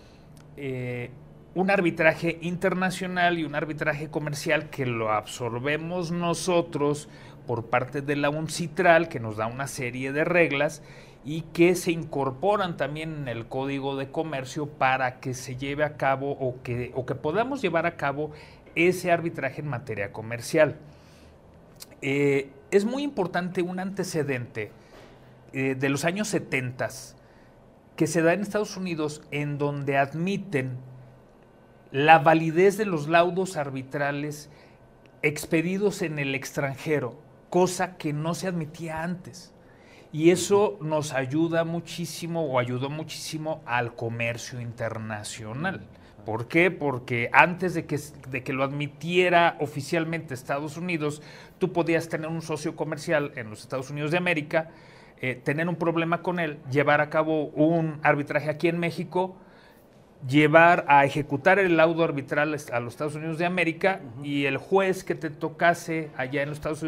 eh, un arbitraje internacional y un arbitraje comercial que lo absorbemos nosotros por parte de la UNCITRAL, que nos da una serie de reglas y que se incorporan también en el Código de Comercio para que se lleve a cabo o que, o que podamos llevar a cabo ese arbitraje en materia comercial. Eh, es muy importante un antecedente eh, de los años 70 que se da en Estados Unidos en donde admiten la validez de los laudos arbitrales expedidos en el extranjero, cosa que no se admitía antes. Y eso nos ayuda muchísimo o ayudó muchísimo al comercio internacional. ¿Por qué? Porque antes de que, de que lo admitiera oficialmente Estados Unidos, tú podías tener un socio comercial en los Estados Unidos de América eh, tener un problema con él, llevar a cabo un arbitraje aquí en México, llevar a ejecutar el laudo arbitral a los Estados Unidos de América y el juez que te tocase allá en los Estados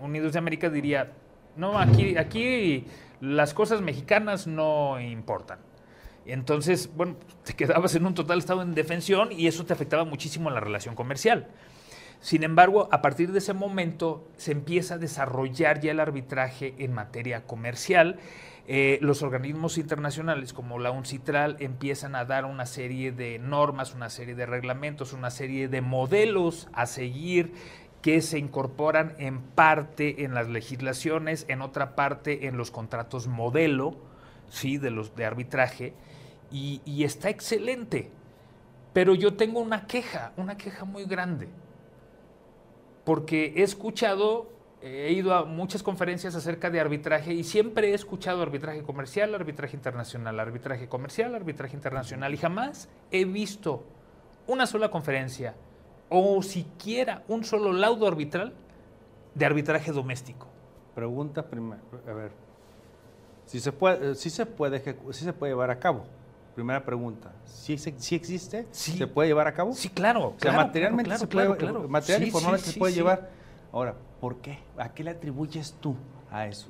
Unidos de América diría, no, aquí, aquí las cosas mexicanas no importan. Entonces, bueno, te quedabas en un total estado de indefensión y eso te afectaba muchísimo en la relación comercial. Sin embargo, a partir de ese momento se empieza a desarrollar ya el arbitraje en materia comercial. Eh, los organismos internacionales como la UNCITRAL empiezan a dar una serie de normas, una serie de reglamentos, una serie de modelos a seguir que se incorporan en parte en las legislaciones, en otra parte en los contratos modelo, sí, de los de arbitraje, y, y está excelente. Pero yo tengo una queja, una queja muy grande porque he escuchado, he ido a muchas conferencias acerca de arbitraje y siempre he escuchado arbitraje comercial, arbitraje internacional, arbitraje comercial, arbitraje internacional y jamás he visto una sola conferencia o siquiera un solo laudo arbitral de arbitraje doméstico. Pregunta primero, a ver, si se puede, si se puede, si se puede llevar a cabo. Primera pregunta, ¿sí, existe? ¿Se puede llevar a cabo? Sí, claro. O sea, materialmente se puede, material y formalmente se puede llevar. Ahora, ¿por qué? ¿A qué le atribuyes tú a eso?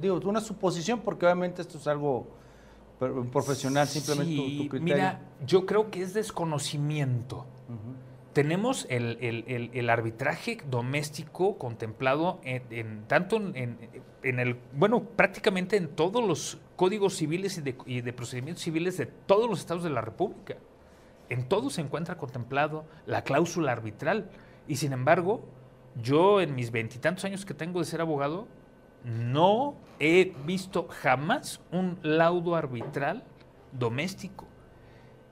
Digo, una suposición porque obviamente esto es algo profesional, simplemente tu, tu, criterio. Mira, yo creo que es desconocimiento. Tenemos el, arbitraje doméstico contemplado en, tanto en, el, bueno, prácticamente en todos los códigos civiles y de, procedimientos civiles de todos los estados de la República. En todo se encuentra contemplado la cláusula arbitral. Y sin embargo, yo en mis veintitantos años que tengo de ser abogado, no he visto jamás un laudo arbitral doméstico.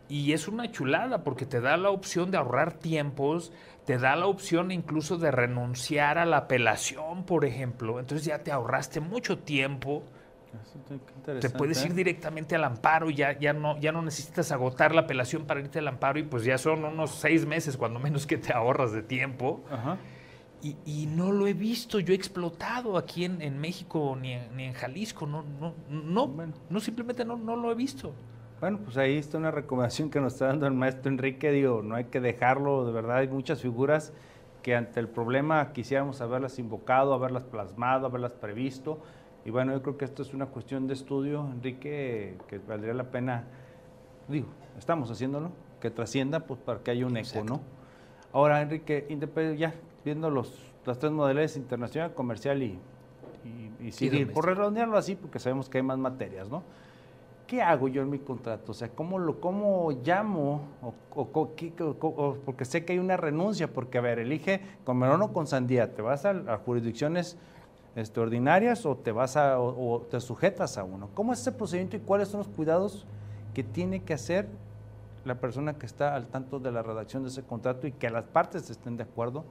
Y es una chulada porque te da la opción de ahorrar tiempos, te da la opción incluso de renunciar a la apelación, por ejemplo. Entonces ya te ahorraste mucho tiempo. Te puedes ir directamente al amparo, ya, ya, no, ya no necesitas agotar la apelación para irte al amparo y pues ya son unos seis meses cuando menos que te ahorras de tiempo. Y, no lo he visto yo he explotado aquí en, México ni en, ni en Jalisco, no, no, no, no simplemente no, no lo he visto. Bueno, pues ahí está una recomendación que nos está dando el maestro Enrique. Digo, no hay que dejarlo, de verdad, hay muchas figuras que ante el problema quisiéramos haberlas invocado, haberlas plasmado, haberlas previsto. Y bueno, yo creo que esto es una cuestión de estudio, Enrique, que valdría la pena, digo, estamos haciéndolo, que trascienda, pues para que haya un eco, ¿no? Ahora, Enrique, ya viendo los, las tres modalidades internacional, comercial y, y, civil, por redondearlo así, porque sabemos que hay más materias, ¿no? ¿Qué hago yo en mi contrato? O sea, ¿cómo, lo, cómo llamo? O, porque sé que hay una renuncia, porque, a ver, elige con melón o con sandía, ¿te vas a, jurisdicciones este, ordinarias o te, vas a, o, te sujetas a uno? ¿Cómo es ese procedimiento y cuáles son los cuidados que tiene que hacer la persona que está al tanto de la redacción de ese contrato y que las partes estén de acuerdo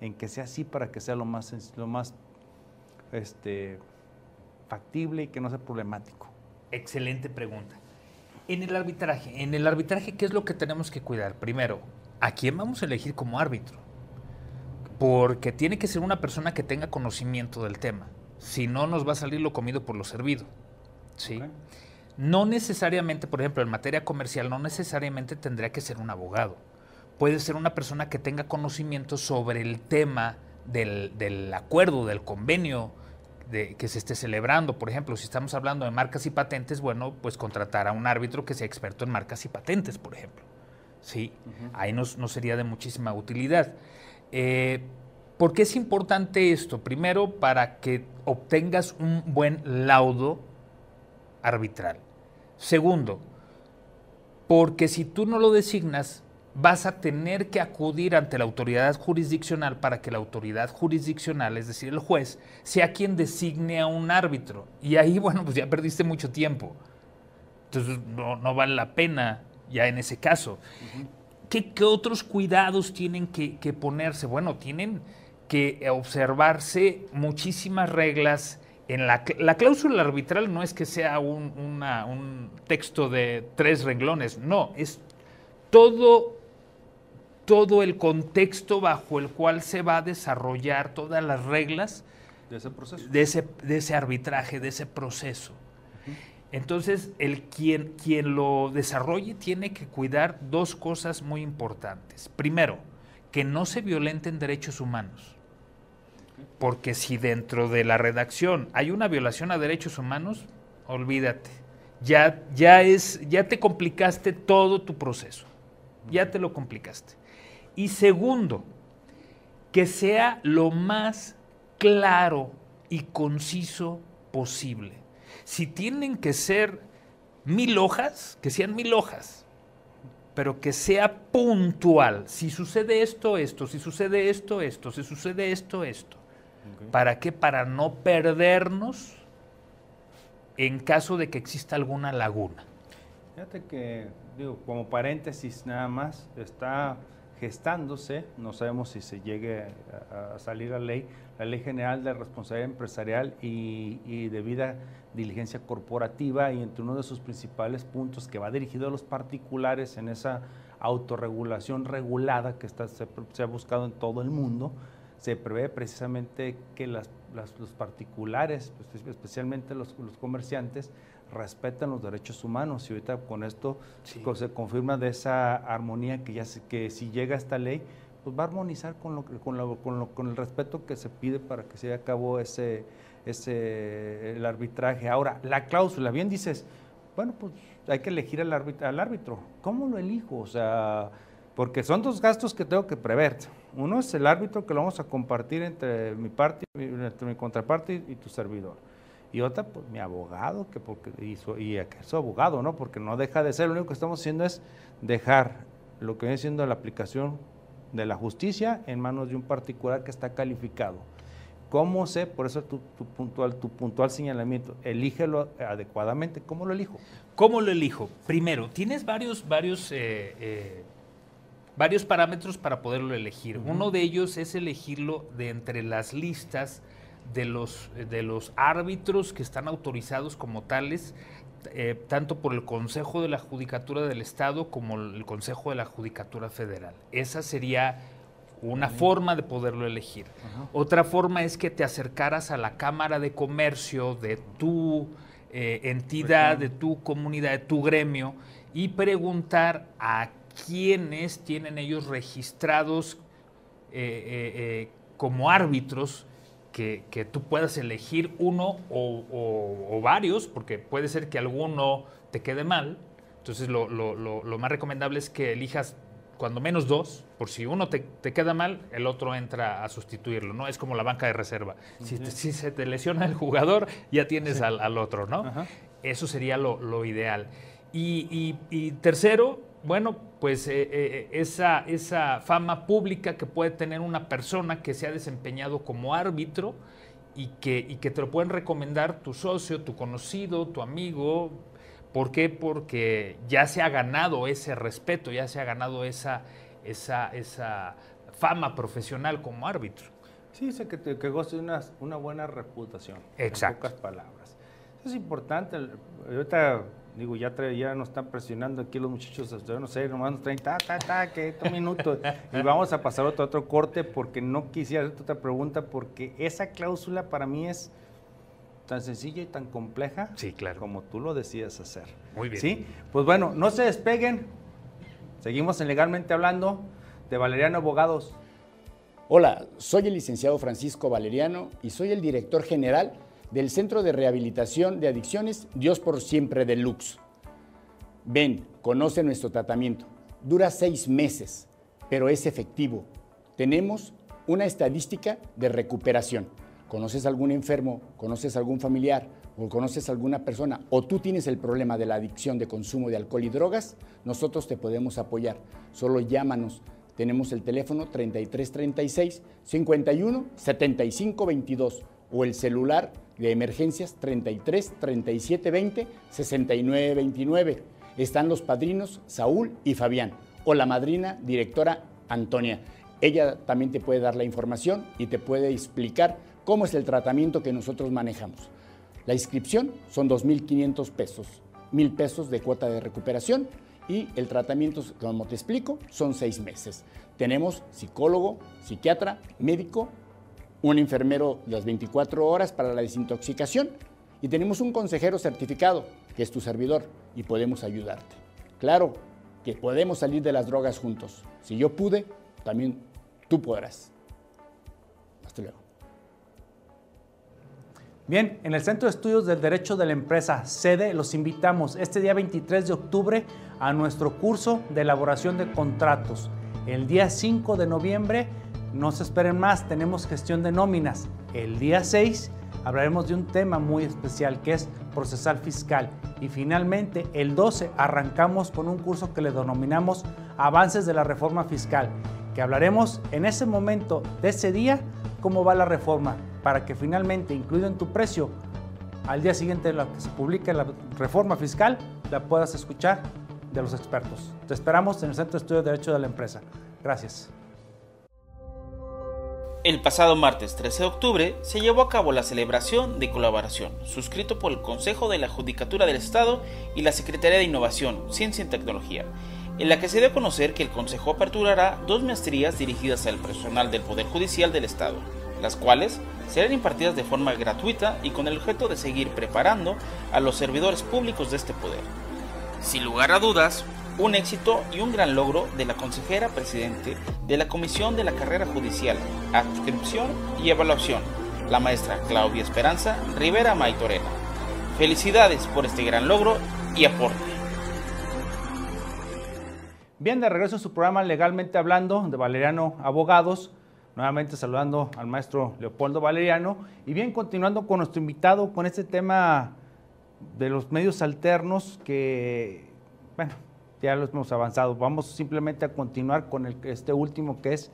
en que sea así para que sea lo más, lo más este, factible y que no sea problemático? Excelente pregunta. En el arbitraje, en el arbitraje, ¿qué es lo que tenemos que cuidar? Primero, ¿a quién vamos a elegir como árbitro? Porque tiene que ser una persona que tenga conocimiento del tema. Si no, nos va a salir lo comido por lo servido. ¿sí? No necesariamente, por ejemplo, en materia comercial, no necesariamente tendría que ser un abogado. Puede ser una persona que tenga conocimiento sobre el tema del, del acuerdo, del convenio, que se esté celebrando. Por ejemplo, si estamos hablando de marcas y patentes, bueno, pues contratar a un árbitro que sea experto en marcas y patentes, por ejemplo. Sí, ahí no sería de muchísima utilidad. Eh, ¿Por qué es importante esto? Primero, para que obtengas un buen laudo arbitral. Segundo, porque si tú no lo designas, vas a tener que acudir ante la autoridad jurisdiccional para que la autoridad jurisdiccional, es decir, el juez, sea quien designe a un árbitro. Y ahí, bueno, pues ya perdiste mucho tiempo. Entonces no, vale la pena ya en ese caso. ¿Qué, otros cuidados tienen que, ponerse? Bueno, tienen que observarse muchísimas reglas. En la, cláusula arbitral no es que sea un, un texto de tres renglones, no, es todo todo el contexto bajo el cual se va a desarrollar todas las reglas de ese proceso. De ese, de ese arbitraje, de ese proceso. Entonces, el quien, quien lo desarrolle tiene que cuidar dos cosas muy importantes. Primero, que no se violenten derechos humanos. Porque si dentro de la redacción hay una violación a derechos humanos, olvídate. Ya, ya, es, ya te complicaste todo tu proceso. Ya te lo complicaste. Y segundo, que sea lo más claro y conciso posible. Si tienen que ser mil hojas, que sean mil hojas, pero que sea puntual. Si sucede esto, esto, si sucede esto, esto, si sucede esto, esto. ¿Para qué? Para no perdernos en caso de que exista alguna laguna. Fíjate que, digo, como paréntesis nada más, está gestándose, no sabemos si se llegue a, salir la ley, la Ley General de Responsabilidad Empresarial y, debida diligencia corporativa y entre uno de sus principales puntos que va dirigido a los particulares en esa autorregulación regulada que está, se, ha buscado en todo el mundo, se prevé precisamente que los particulares, pues, especialmente los, comerciantes, respeten los derechos humanos y ahorita con esto se confirma de esa armonía que ya que si llega esta ley, pues va a armonizar con, lo, con, lo, con, lo, con el respeto que se pide para que se lleve a cabo ese, ese, el arbitraje. Ahora, la cláusula, bien dices, bueno, pues hay que elegir al árbitro, al árbitro. ¿Cómo lo elijo? O sea, porque son dos gastos que tengo que prever. Uno es el árbitro que lo vamos a compartir entre mi parte, entre mi contraparte y, tu servidor. Y otra, pues mi abogado, que porque hizo, y es abogado, ¿no? Porque no deja de ser, lo único que estamos haciendo es dejar lo que viene siendo la aplicación de la justicia en manos de un particular que está calificado. ¿Cómo sé? Por eso tu, puntual, tu puntual señalamiento, elígelo adecuadamente. ¿Cómo lo elijo? ¿Cómo lo elijo? Primero, tienes varios, varios, eh, eh, varios parámetros para poderlo elegir. Uno de ellos es elegirlo de entre las listas de los, de los árbitros que están autorizados como tales, eh, tanto por el Consejo de la Judicatura del Estado como el Consejo de la Judicatura Federal. Esa sería una forma de poderlo elegir. Otra forma es que te acercaras a la Cámara de Comercio de tu eh, entidad, de tu comunidad, de tu gremio y preguntar a quiénes tienen ellos registrados eh, eh, como árbitros que, tú puedas elegir uno o, varios, porque puede ser que alguno te quede mal. Entonces lo, lo más recomendable es que elijas cuando menos dos, por si uno te, queda mal, el otro entra a sustituirlo, ¿no? Es como la banca de reserva. si, se te lesiona el jugador, ya tienes al, otro, ¿no? Eso sería lo, ideal. Y, tercero, bueno, pues eh, eh, esa, esa fama pública que puede tener una persona que se ha desempeñado como árbitro y que, y que te lo pueden recomendar tu socio, tu conocido, tu amigo, ¿Por qué? Porque ya se ha ganado ese respeto, ya se ha ganado esa, esa, esa fama profesional como árbitro. Sí, sé que, que goce una, una buena reputación. Exacto. En pocas palabras. Eso es importante. Ahorita, digo, ya, ya nos están presionando aquí los muchachos, yo no sé, nomás nos traen, ta, ta, ta, que un minuto. y vamos a pasar otro, otro corte porque no quisiera hacerte otra pregunta porque esa cláusula para mí es tan sencilla y tan compleja sí, claro. como tú lo decías hacer. Muy bien. ¿Sí? Pues bueno, no se despeguen. Seguimos en Legalmente Hablando de Valeriano Abogados. Hola, soy el licenciado Francisco Valeriano y soy el director general del Centro de Rehabilitación de Adicciones Dios por Siempre Deluxe. Ven, conoce nuestro tratamiento. Dura seis meses, pero es efectivo. Tenemos una estadística de recuperación conoces algún enfermo, conoces algún familiar o conoces alguna persona o tú tienes el problema de la adicción de consumo de alcohol y drogas, nosotros te podemos apoyar. Solo llámanos. Tenemos el teléfono 3336 51 75 22 o el celular de emergencias 33 37 20 69 29. Están los padrinos Saúl y Fabián o la madrina directora Antonia. Ella también te puede dar la información y te puede explicar ¿Cómo es el tratamiento que nosotros manejamos? La inscripción son 2.500 pesos, 1.000 pesos de cuota de recuperación y el tratamiento, como te explico, son seis meses. Tenemos psicólogo, psiquiatra, médico un enfermero las 24 horas para la desintoxicación y tenemos un consejero certificado, que es tu servidor, y podemos ayudarte. Claro que podemos salir de las drogas juntos. Si yo pude, también tú podrás. Hasta luego. Bien, en el Centro de Estudios del Derecho de la Empresa, sede, los invitamos este día 23 de octubre a nuestro curso de elaboración de contratos. El día 5 de noviembre, no se esperen más, tenemos gestión de nóminas. El día 6 hablaremos de un tema muy especial que es procesal fiscal. Y finalmente, el 12 arrancamos con un curso que le denominamos Avances de la Reforma Fiscal, que hablaremos en ese momento de ese día cómo va la reforma, para que finalmente, incluido en tu precio, al día siguiente de la que se publique la reforma fiscal, la puedas escuchar de los expertos. Te esperamos en el Centro de Estudio de Derecho de la Empresa. Gracias. El pasado martes 13 de octubre se llevó a cabo la celebración de colaboración, suscrito por el Consejo de la Judicatura del Estado y la Secretaría de Innovación, Ciencia y Tecnología, en la que se dio a conocer que el Consejo aperturará dos maestrías dirigidas al personal del Poder Judicial del Estado, las cuales serán impartidas de forma gratuita y con el objeto de seguir preparando a los servidores públicos de este poder. Sin lugar a dudas, un éxito y un gran logro de la consejera presidente de la Comisión de la Carrera Judicial, Adscripción y Evaluación, la maestra Claudia Esperanza Rivera Maitorena. Felicidades por este gran logro y aporte. Bien, de regreso a su programa Legalmente Hablando de Valeriano Abogados, nuevamente saludando al maestro Leopoldo Valeriano y bien continuando con nuestro invitado con este tema de los medios alternos que, bueno, ya los hemos avanzado. Vamos simplemente a continuar con el, este último que es,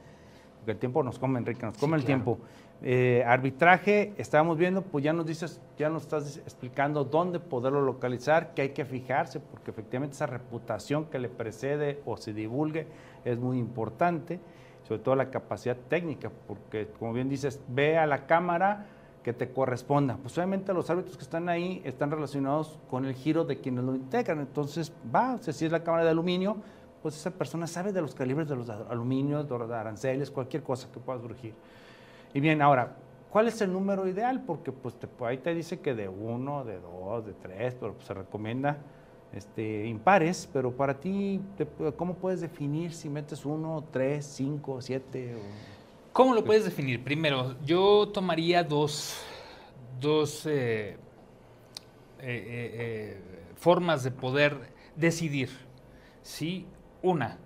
porque el tiempo nos come, Enrique, nos come el tiempo. Eh, arbitraje, estábamos viendo, pues ya nos dices, ya nos estás explicando dónde poderlo localizar, que hay que fijarse, porque efectivamente esa reputación que le precede o se divulgue es muy importante, sobre todo la capacidad técnica, porque como bien dices, ve a la cámara que te corresponda. Pues obviamente los árbitros que están ahí están relacionados con el giro de quienes lo integran, entonces va, o si es la cámara de aluminio, pues esa persona sabe de los calibres de los aluminios, de los aranceles, cualquier cosa que pueda surgir. Y bien, ahora, ¿cuál es el número ideal? Porque pues ahí te dice que de uno, de dos, de tres, pero pues, se recomienda este, impares, pero para ti, ¿cómo puedes definir si metes uno, tres, cinco, siete? ¿Cómo lo puedes definir? Primero, yo tomaría dos, dos eh, eh, eh, formas de poder decidir. ¿sí? Una,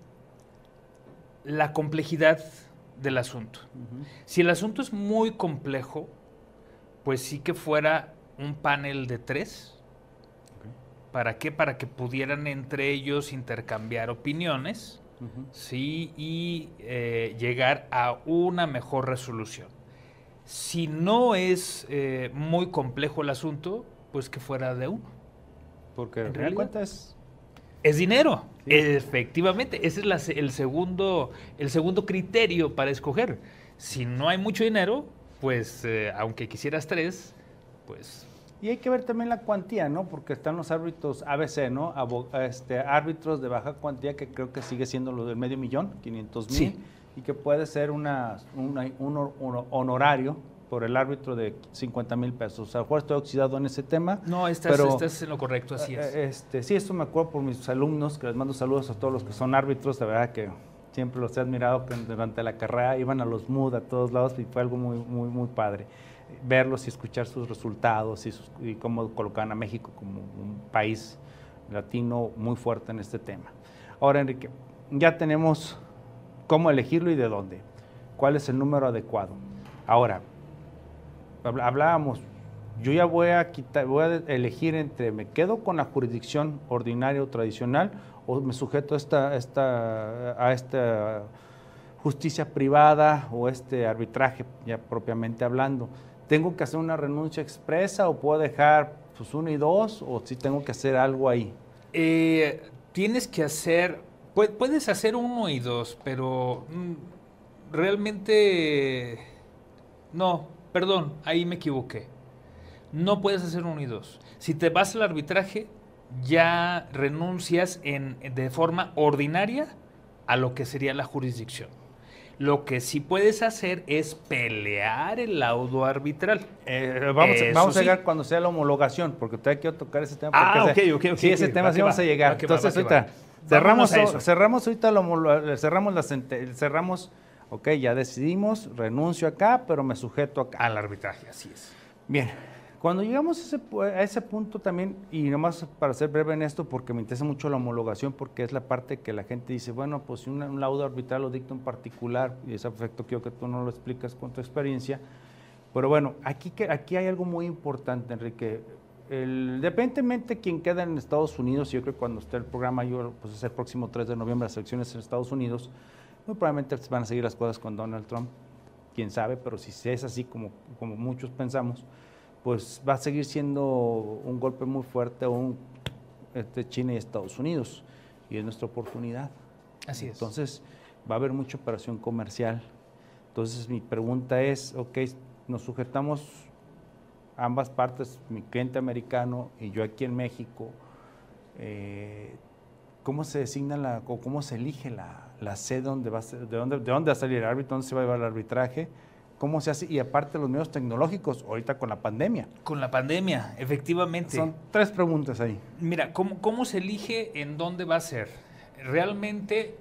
la complejidad del asunto. Si el asunto es muy complejo, pues sí que fuera un panel de tres. ¿Para qué? Para que pudieran entre ellos intercambiar opiniones, ¿sí? Y eh, llegar a una mejor resolución. Si no es eh, muy complejo el asunto, pues que fuera de uno. Porque en realidad es es dinero, efectivamente. Ese es el, segundo, el segundo criterio para escoger. Si no hay mucho dinero, pues eh, aunque quisieras tres, pues... Y hay que ver también la cuantía, ¿no? Porque están los árbitros ABC, ¿no? este, árbitros de baja cuantía, que creo que sigue siendo lo del medio millón, 500 mil, y que puede ser una, un honorario por el árbitro de 50 mil pesos. A lo mejor estoy oxidado en ese tema. No, estás, pero, estás en lo correcto, así es. Eh, este, sí, esto me acuerdo por mis alumnos, que les mando saludos a todos los que son árbitros, de verdad que siempre los he admirado que durante la carrera iban a los MUD a todos lados y fue algo muy, muy, muy padre. Verlos y escuchar sus resultados y, y cómo colocan a México como un país latino muy fuerte en este tema. Ahora, Enrique, ya tenemos cómo elegirlo y de dónde. ¿Cuál es el número adecuado? Ahora, hablábamos, yo ya voy a quitar, voy a elegir entre me quedo con la jurisdicción ordinaria o tradicional o me sujeto a esta, esta, a esta justicia privada o este arbitraje ya propiamente hablando. ¿Tengo que hacer una renuncia expresa o puedo dejar pues uno y dos o si tengo que hacer algo ahí? Eh, tienes que hacer, puedes hacer uno y dos, pero mm, realmente no, perdón, ahí me equivoqué. No puedes hacer uno y dos. Si te vas al arbitraje, ya renuncias en, de forma ordinaria a lo que sería la jurisdicción. Lo que sí puedes hacer es pelear el laudo arbitral. Eh, vamos, Eso vamos a llegar cuando sea la homologación, porque todavía quiero tocar ese tema. Ah, porque ok, ok, ok, Sí, ese tema va sí vamos va, a llegar. va Entonces, ahorita, cerramos, eso. cerramos ahorita la homolo- cerramos la cerramos, ok, ya decidimos, renuncio acá, pero me sujeto acá. Al arbitraje, así es. Bien, cuando llegamos a ese, a ese punto también, y nomás para ser breve en esto, porque me interesa mucho la homologación, porque es la parte que la gente dice, bueno, pues si un laudo arbitral lo dicta un particular, y ese efecto quiero que tú no lo explicas con tu experiencia, pero bueno, aquí, que, aquí hay algo muy importante, Enrique. Independientemente de quien queda en Estados Unidos, yo creo que cuando esté el programa, yo, pues es el próximo 3 de noviembre, las elecciones en Estados Unidos, muy probablemente van a seguir las cosas con Donald Trump, quién sabe, pero si es así como, como muchos pensamos, pues va a seguir siendo un golpe muy fuerte aún este, China y Estados Unidos, y es nuestra oportunidad. Así es. Entonces, va a haber mucha operación comercial. Entonces, mi pregunta es, ok, nos sujetamos ambas partes, mi cliente americano y yo aquí en México, eh, ¿cómo se designa la, o cómo se elige la, la sede donde va a ser- de dónde, de dónde va a salir el árbitro, dónde se va a llevar el arbitraje? ¿Cómo se hace? Y aparte los medios tecnológicos, ahorita con la pandemia. Con la pandemia, efectivamente. Son tres preguntas ahí. Mira, ¿cómo, ¿cómo se elige en dónde va a ser? Realmente,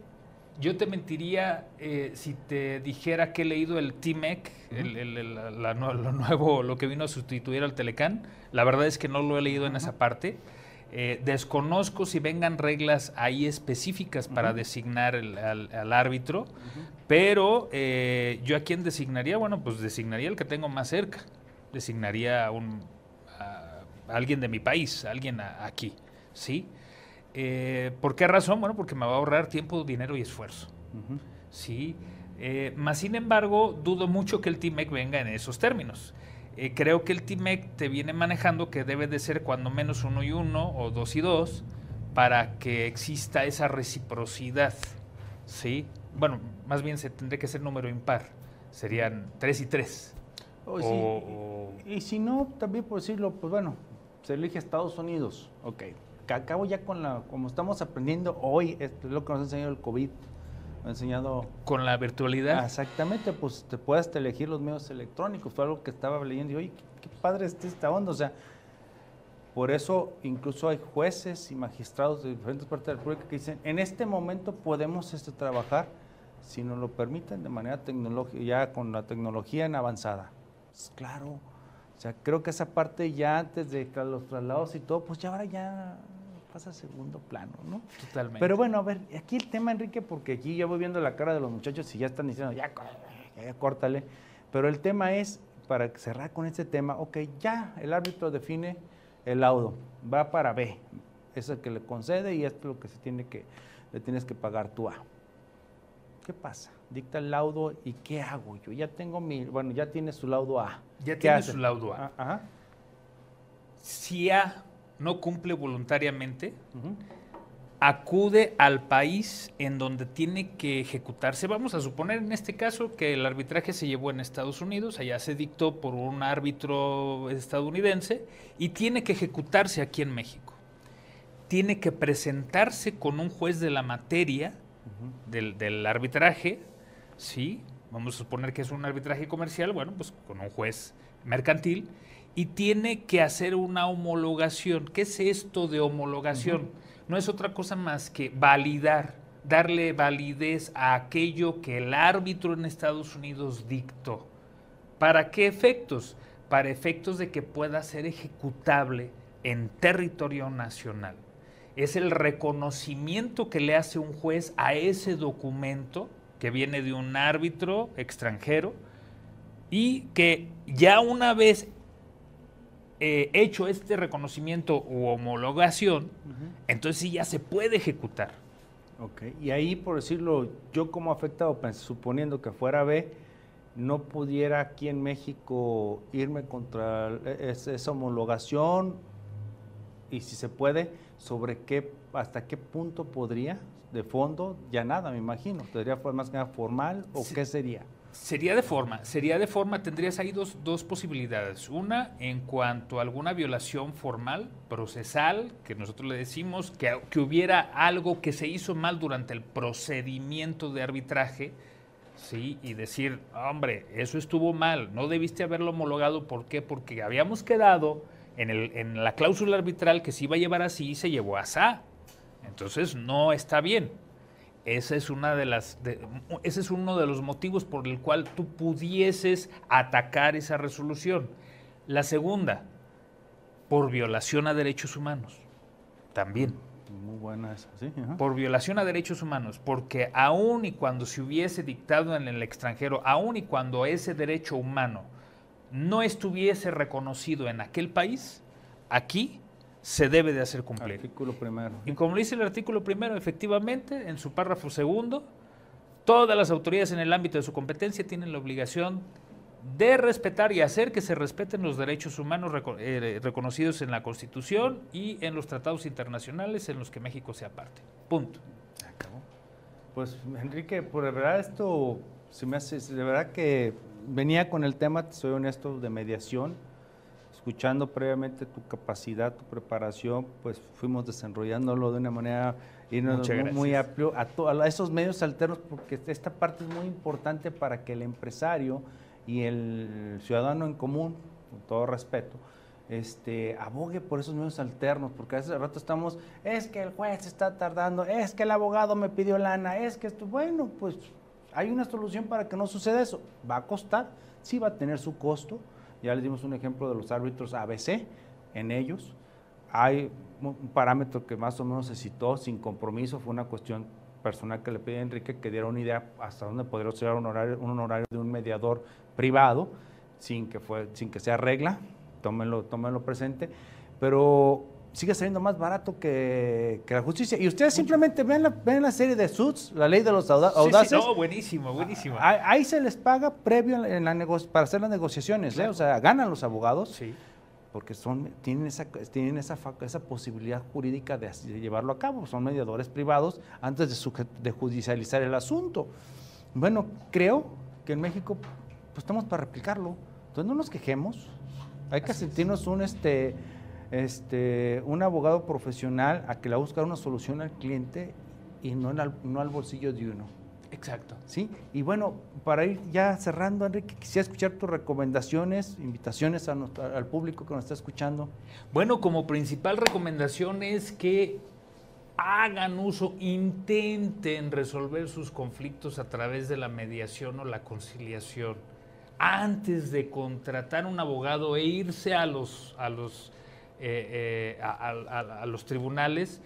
yo te mentiría eh, si te dijera que he leído el TMEC, el, el- el- la- la nue- lo nuevo, lo que vino a sustituir al Telecán. La verdad es que no lo he leído en esa parte. Eh, desconozco si vengan reglas ahí específicas para designar el- al, al árbitro, pero eh, yo a quién designaría, bueno, pues designaría el que tengo más cerca, designaría a un, a alguien de mi país, a alguien a- aquí, ¿sí? Eh, ¿Por qué razón? Bueno, porque me va a ahorrar tiempo, dinero y esfuerzo, ¿sí? Eh, más sin embargo, dudo mucho que el TIMEC venga en esos términos. Eh, creo que el TIMEC te viene manejando que debe de ser cuando menos uno y uno o dos y dos para que exista esa reciprocidad, ¿sí? Bueno, más bien se tendría que ser número impar, serían tres y tres. O y si no, también por decirlo, pues bueno, se elige Estados Unidos. Ok. Que Acabo ya con la, como estamos aprendiendo hoy, esto es lo que nos ha enseñado el COVID. Ha enseñado. Con la virtualidad. Exactamente, pues te puedes elegir los medios electrónicos. Fue algo que estaba leyendo y, oye, qué, qué padre está esta onda. O sea, por eso incluso hay jueces y magistrados de diferentes partes de la República que dicen, en este momento podemos este, trabajar, si nos lo permiten, de manera tecnológica, ya con la tecnología en avanzada. Pues, claro, o sea, creo que esa parte ya antes de los traslados y todo, pues ya ahora ya pasa a segundo plano, ¿no? Totalmente. Pero bueno, a ver, aquí el tema, Enrique, porque aquí yo voy viendo la cara de los muchachos y ya están diciendo, ya, ya, ya córtale. Pero el tema es, para cerrar con este tema, ok, ya el árbitro define el laudo, va para B, es el que le concede y esto es lo que se tiene que, le tienes que pagar tú A. ¿Qué pasa? Dicta el laudo y ¿qué hago? Yo ya tengo mi, bueno, ya tiene su laudo A. Ya ¿Qué tiene hace? su laudo A. Ah, Ajá. Si A no cumple voluntariamente, acude al país en donde tiene que ejecutarse. Vamos a suponer en este caso que el arbitraje se llevó en Estados Unidos, allá se dictó por un árbitro estadounidense y tiene que ejecutarse aquí en México. Tiene que presentarse con un juez de la materia del, del arbitraje, ¿sí? Vamos a suponer que es un arbitraje comercial, bueno, pues con un juez mercantil, y tiene que hacer una homologación. ¿Qué es esto de homologación? No es otra cosa más que validar, darle validez a aquello que el árbitro en Estados Unidos dictó. ¿Para qué efectos? Para efectos de que pueda ser ejecutable en territorio nacional. Es el reconocimiento que le hace un juez a ese documento que viene de un árbitro extranjero y que ya una vez eh, hecho este reconocimiento u homologación, entonces sí ya se puede ejecutar. Ok, y ahí, por decirlo, yo como afectado, pues, suponiendo que fuera B, no pudiera aquí en México irme contra e- es- esa homologación y si se puede, sobre qué, hasta qué punto podría, de fondo, ya nada, me imagino. ¿Tendría fue más que nada formal o Sí. qué sería? Sería de forma, sería de forma, tendrías ahí dos, dos posibilidades. Una, en cuanto a alguna violación formal, procesal, que nosotros le decimos, que, que hubiera algo que se hizo mal durante el procedimiento de arbitraje, Sí, y decir, hombre, eso estuvo mal, no debiste haberlo homologado. ¿Por qué? Porque habíamos quedado en, el, en la cláusula arbitral que se iba a llevar así y se llevó así. Entonces no está bien. Esa es una de las, ese es uno de los motivos por el cual tú pudieses atacar esa resolución. La segunda, por violación a derechos humanos. También. Muy buena esa, sí. Por violación a derechos humanos, porque aún y cuando se hubiese dictado en el extranjero, aún y cuando ese derecho humano no estuviese reconocido en aquel país, aquí se debe de hacer cumplir. Artículo primero. Y como dice el artículo primero, efectivamente, en su párrafo segundo, todas las autoridades en el ámbito de su competencia tienen la obligación de respetar y hacer que se respeten los derechos humanos eh, reconocidos en la Constitución y en los tratados internacionales en los que México sea parte. Punto. Acabó. Pues Enrique, por verdad esto se me hace, de verdad que venía con el tema, soy honesto, de mediación, escuchando previamente tu capacidad, tu preparación, pues fuimos desarrollándolo de una manera muy, muy amplio a, a esos medios alternos, porque esta parte es muy importante para que el empresario y el ciudadano en común, con todo respeto, este, abogue por esos medios alternos, porque a veces rato estamos, es que el juez está tardando, es que el abogado me pidió lana, es que esto, bueno, pues hay una solución para que no suceda eso. Va a costar, sí va a tener su costo. Ya les dimos un ejemplo de los árbitros ABC en ellos. Hay un parámetro que más o menos se citó sin compromiso, fue una cuestión personal que le pedí a Enrique que diera una idea hasta dónde podría ser un horario, un horario de un mediador privado, sin que, fue, sin que sea regla, tómenlo, tómenlo presente, pero sigue saliendo más barato que, la justicia. Y ustedes simplemente ven la, ven la serie de Suits, la ley de los audaces. Sí, no, buenísimo, buenísimo. Ahí, se les paga previo en la para hacer las negociaciones, ¿eh? o sea, ganan los abogados. Sí. Porque son, tienen, esa, tienen esa, esa posibilidad jurídica de, llevarlo a cabo. Son mediadores privados antes de, de judicializar el asunto. Bueno, creo que en México pues estamos para replicarlo. Entonces no nos quejemos. Hay que sentirnos un este este un abogado profesional a que le va a buscar una solución al cliente y no, al, no al bolsillo de uno. Exacto. ¿Sí? Y bueno, para ir ya cerrando, Enrique, quisiera escuchar tus recomendaciones, invitaciones al público que nos está escuchando. Bueno, como principal recomendación es que hagan uso, intenten resolver sus conflictos a través de la mediación o la conciliación antes de contratar un abogado e irse a los, a los, eh, eh, a, los tribunales,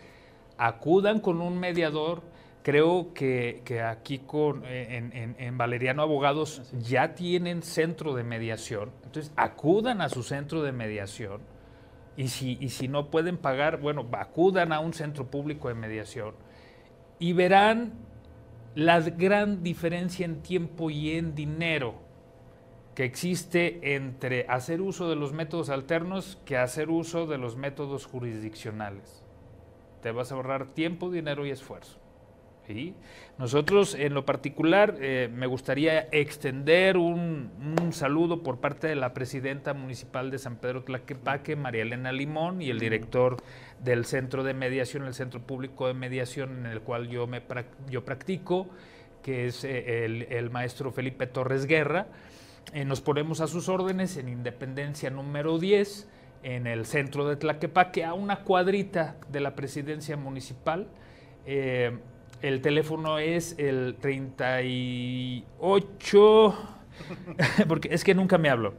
acudan con un mediador. Creo que, aquí con, eh, en, Valeriano Abogados ya tienen centro de mediación. Entonces, acudan a su centro de mediación. Y si, y si no pueden pagar, bueno, acudan a un centro público de mediación y verán la gran diferencia en tiempo y en dinero que existe entre hacer uso de los métodos alternos que hacer uso de los métodos jurisdiccionales. Te vas a ahorrar tiempo, dinero y esfuerzo. Nosotros, en lo particular, eh, me gustaría extender un, saludo por parte de la presidenta municipal de San Pedro Tlaquepaque, María Elena Limón, y el director del Centro de Mediación, el Centro Público de Mediación en el cual yo, me, yo practico, que es eh, el, el maestro Felipe Torres Guerra. Eh, nos ponemos a sus órdenes en Independencia número 10, en el centro de Tlaquepaque, a una cuadrita de la presidencia municipal. Eh, el teléfono es el 38, porque es que nunca me hablo,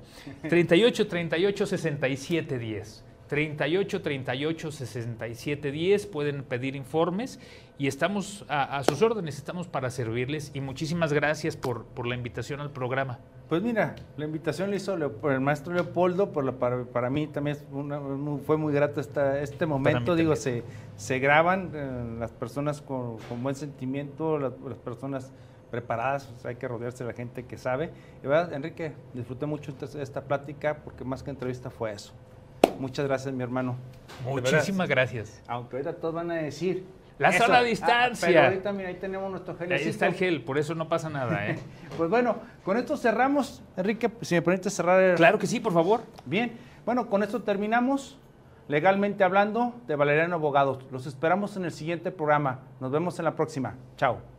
38 38 67 10. 38 38 67 10 pueden pedir informes y estamos a, sus órdenes, estamos para servirles y muchísimas gracias por, por la invitación al programa. Pues mira, la invitación la hizo el maestro Leopoldo, por para, para, mí también fue muy grato esta, este momento. Digo, se, se graban eh, las personas con, buen sentimiento, las, personas preparadas, pues, hay que rodearse de la gente que sabe. Y verdad, Enrique, disfruté mucho esta, esta plática porque más que entrevista fue eso. Muchas gracias, mi hermano. Muchísimas gracias. Aunque ahorita todos van a decir, la sana ah, distancia. pero ahorita, mira, ahí tenemos nuestro gel. Ahí está el gel, por eso no pasa nada, ¿eh? pues bueno, con esto cerramos. Enrique, si me permite cerrar el... Claro que sí, por favor. Bien, bueno, con esto terminamos. Legalmente hablando de Valeriano Abogados. Los esperamos en el siguiente programa. Nos vemos en la próxima. Chao.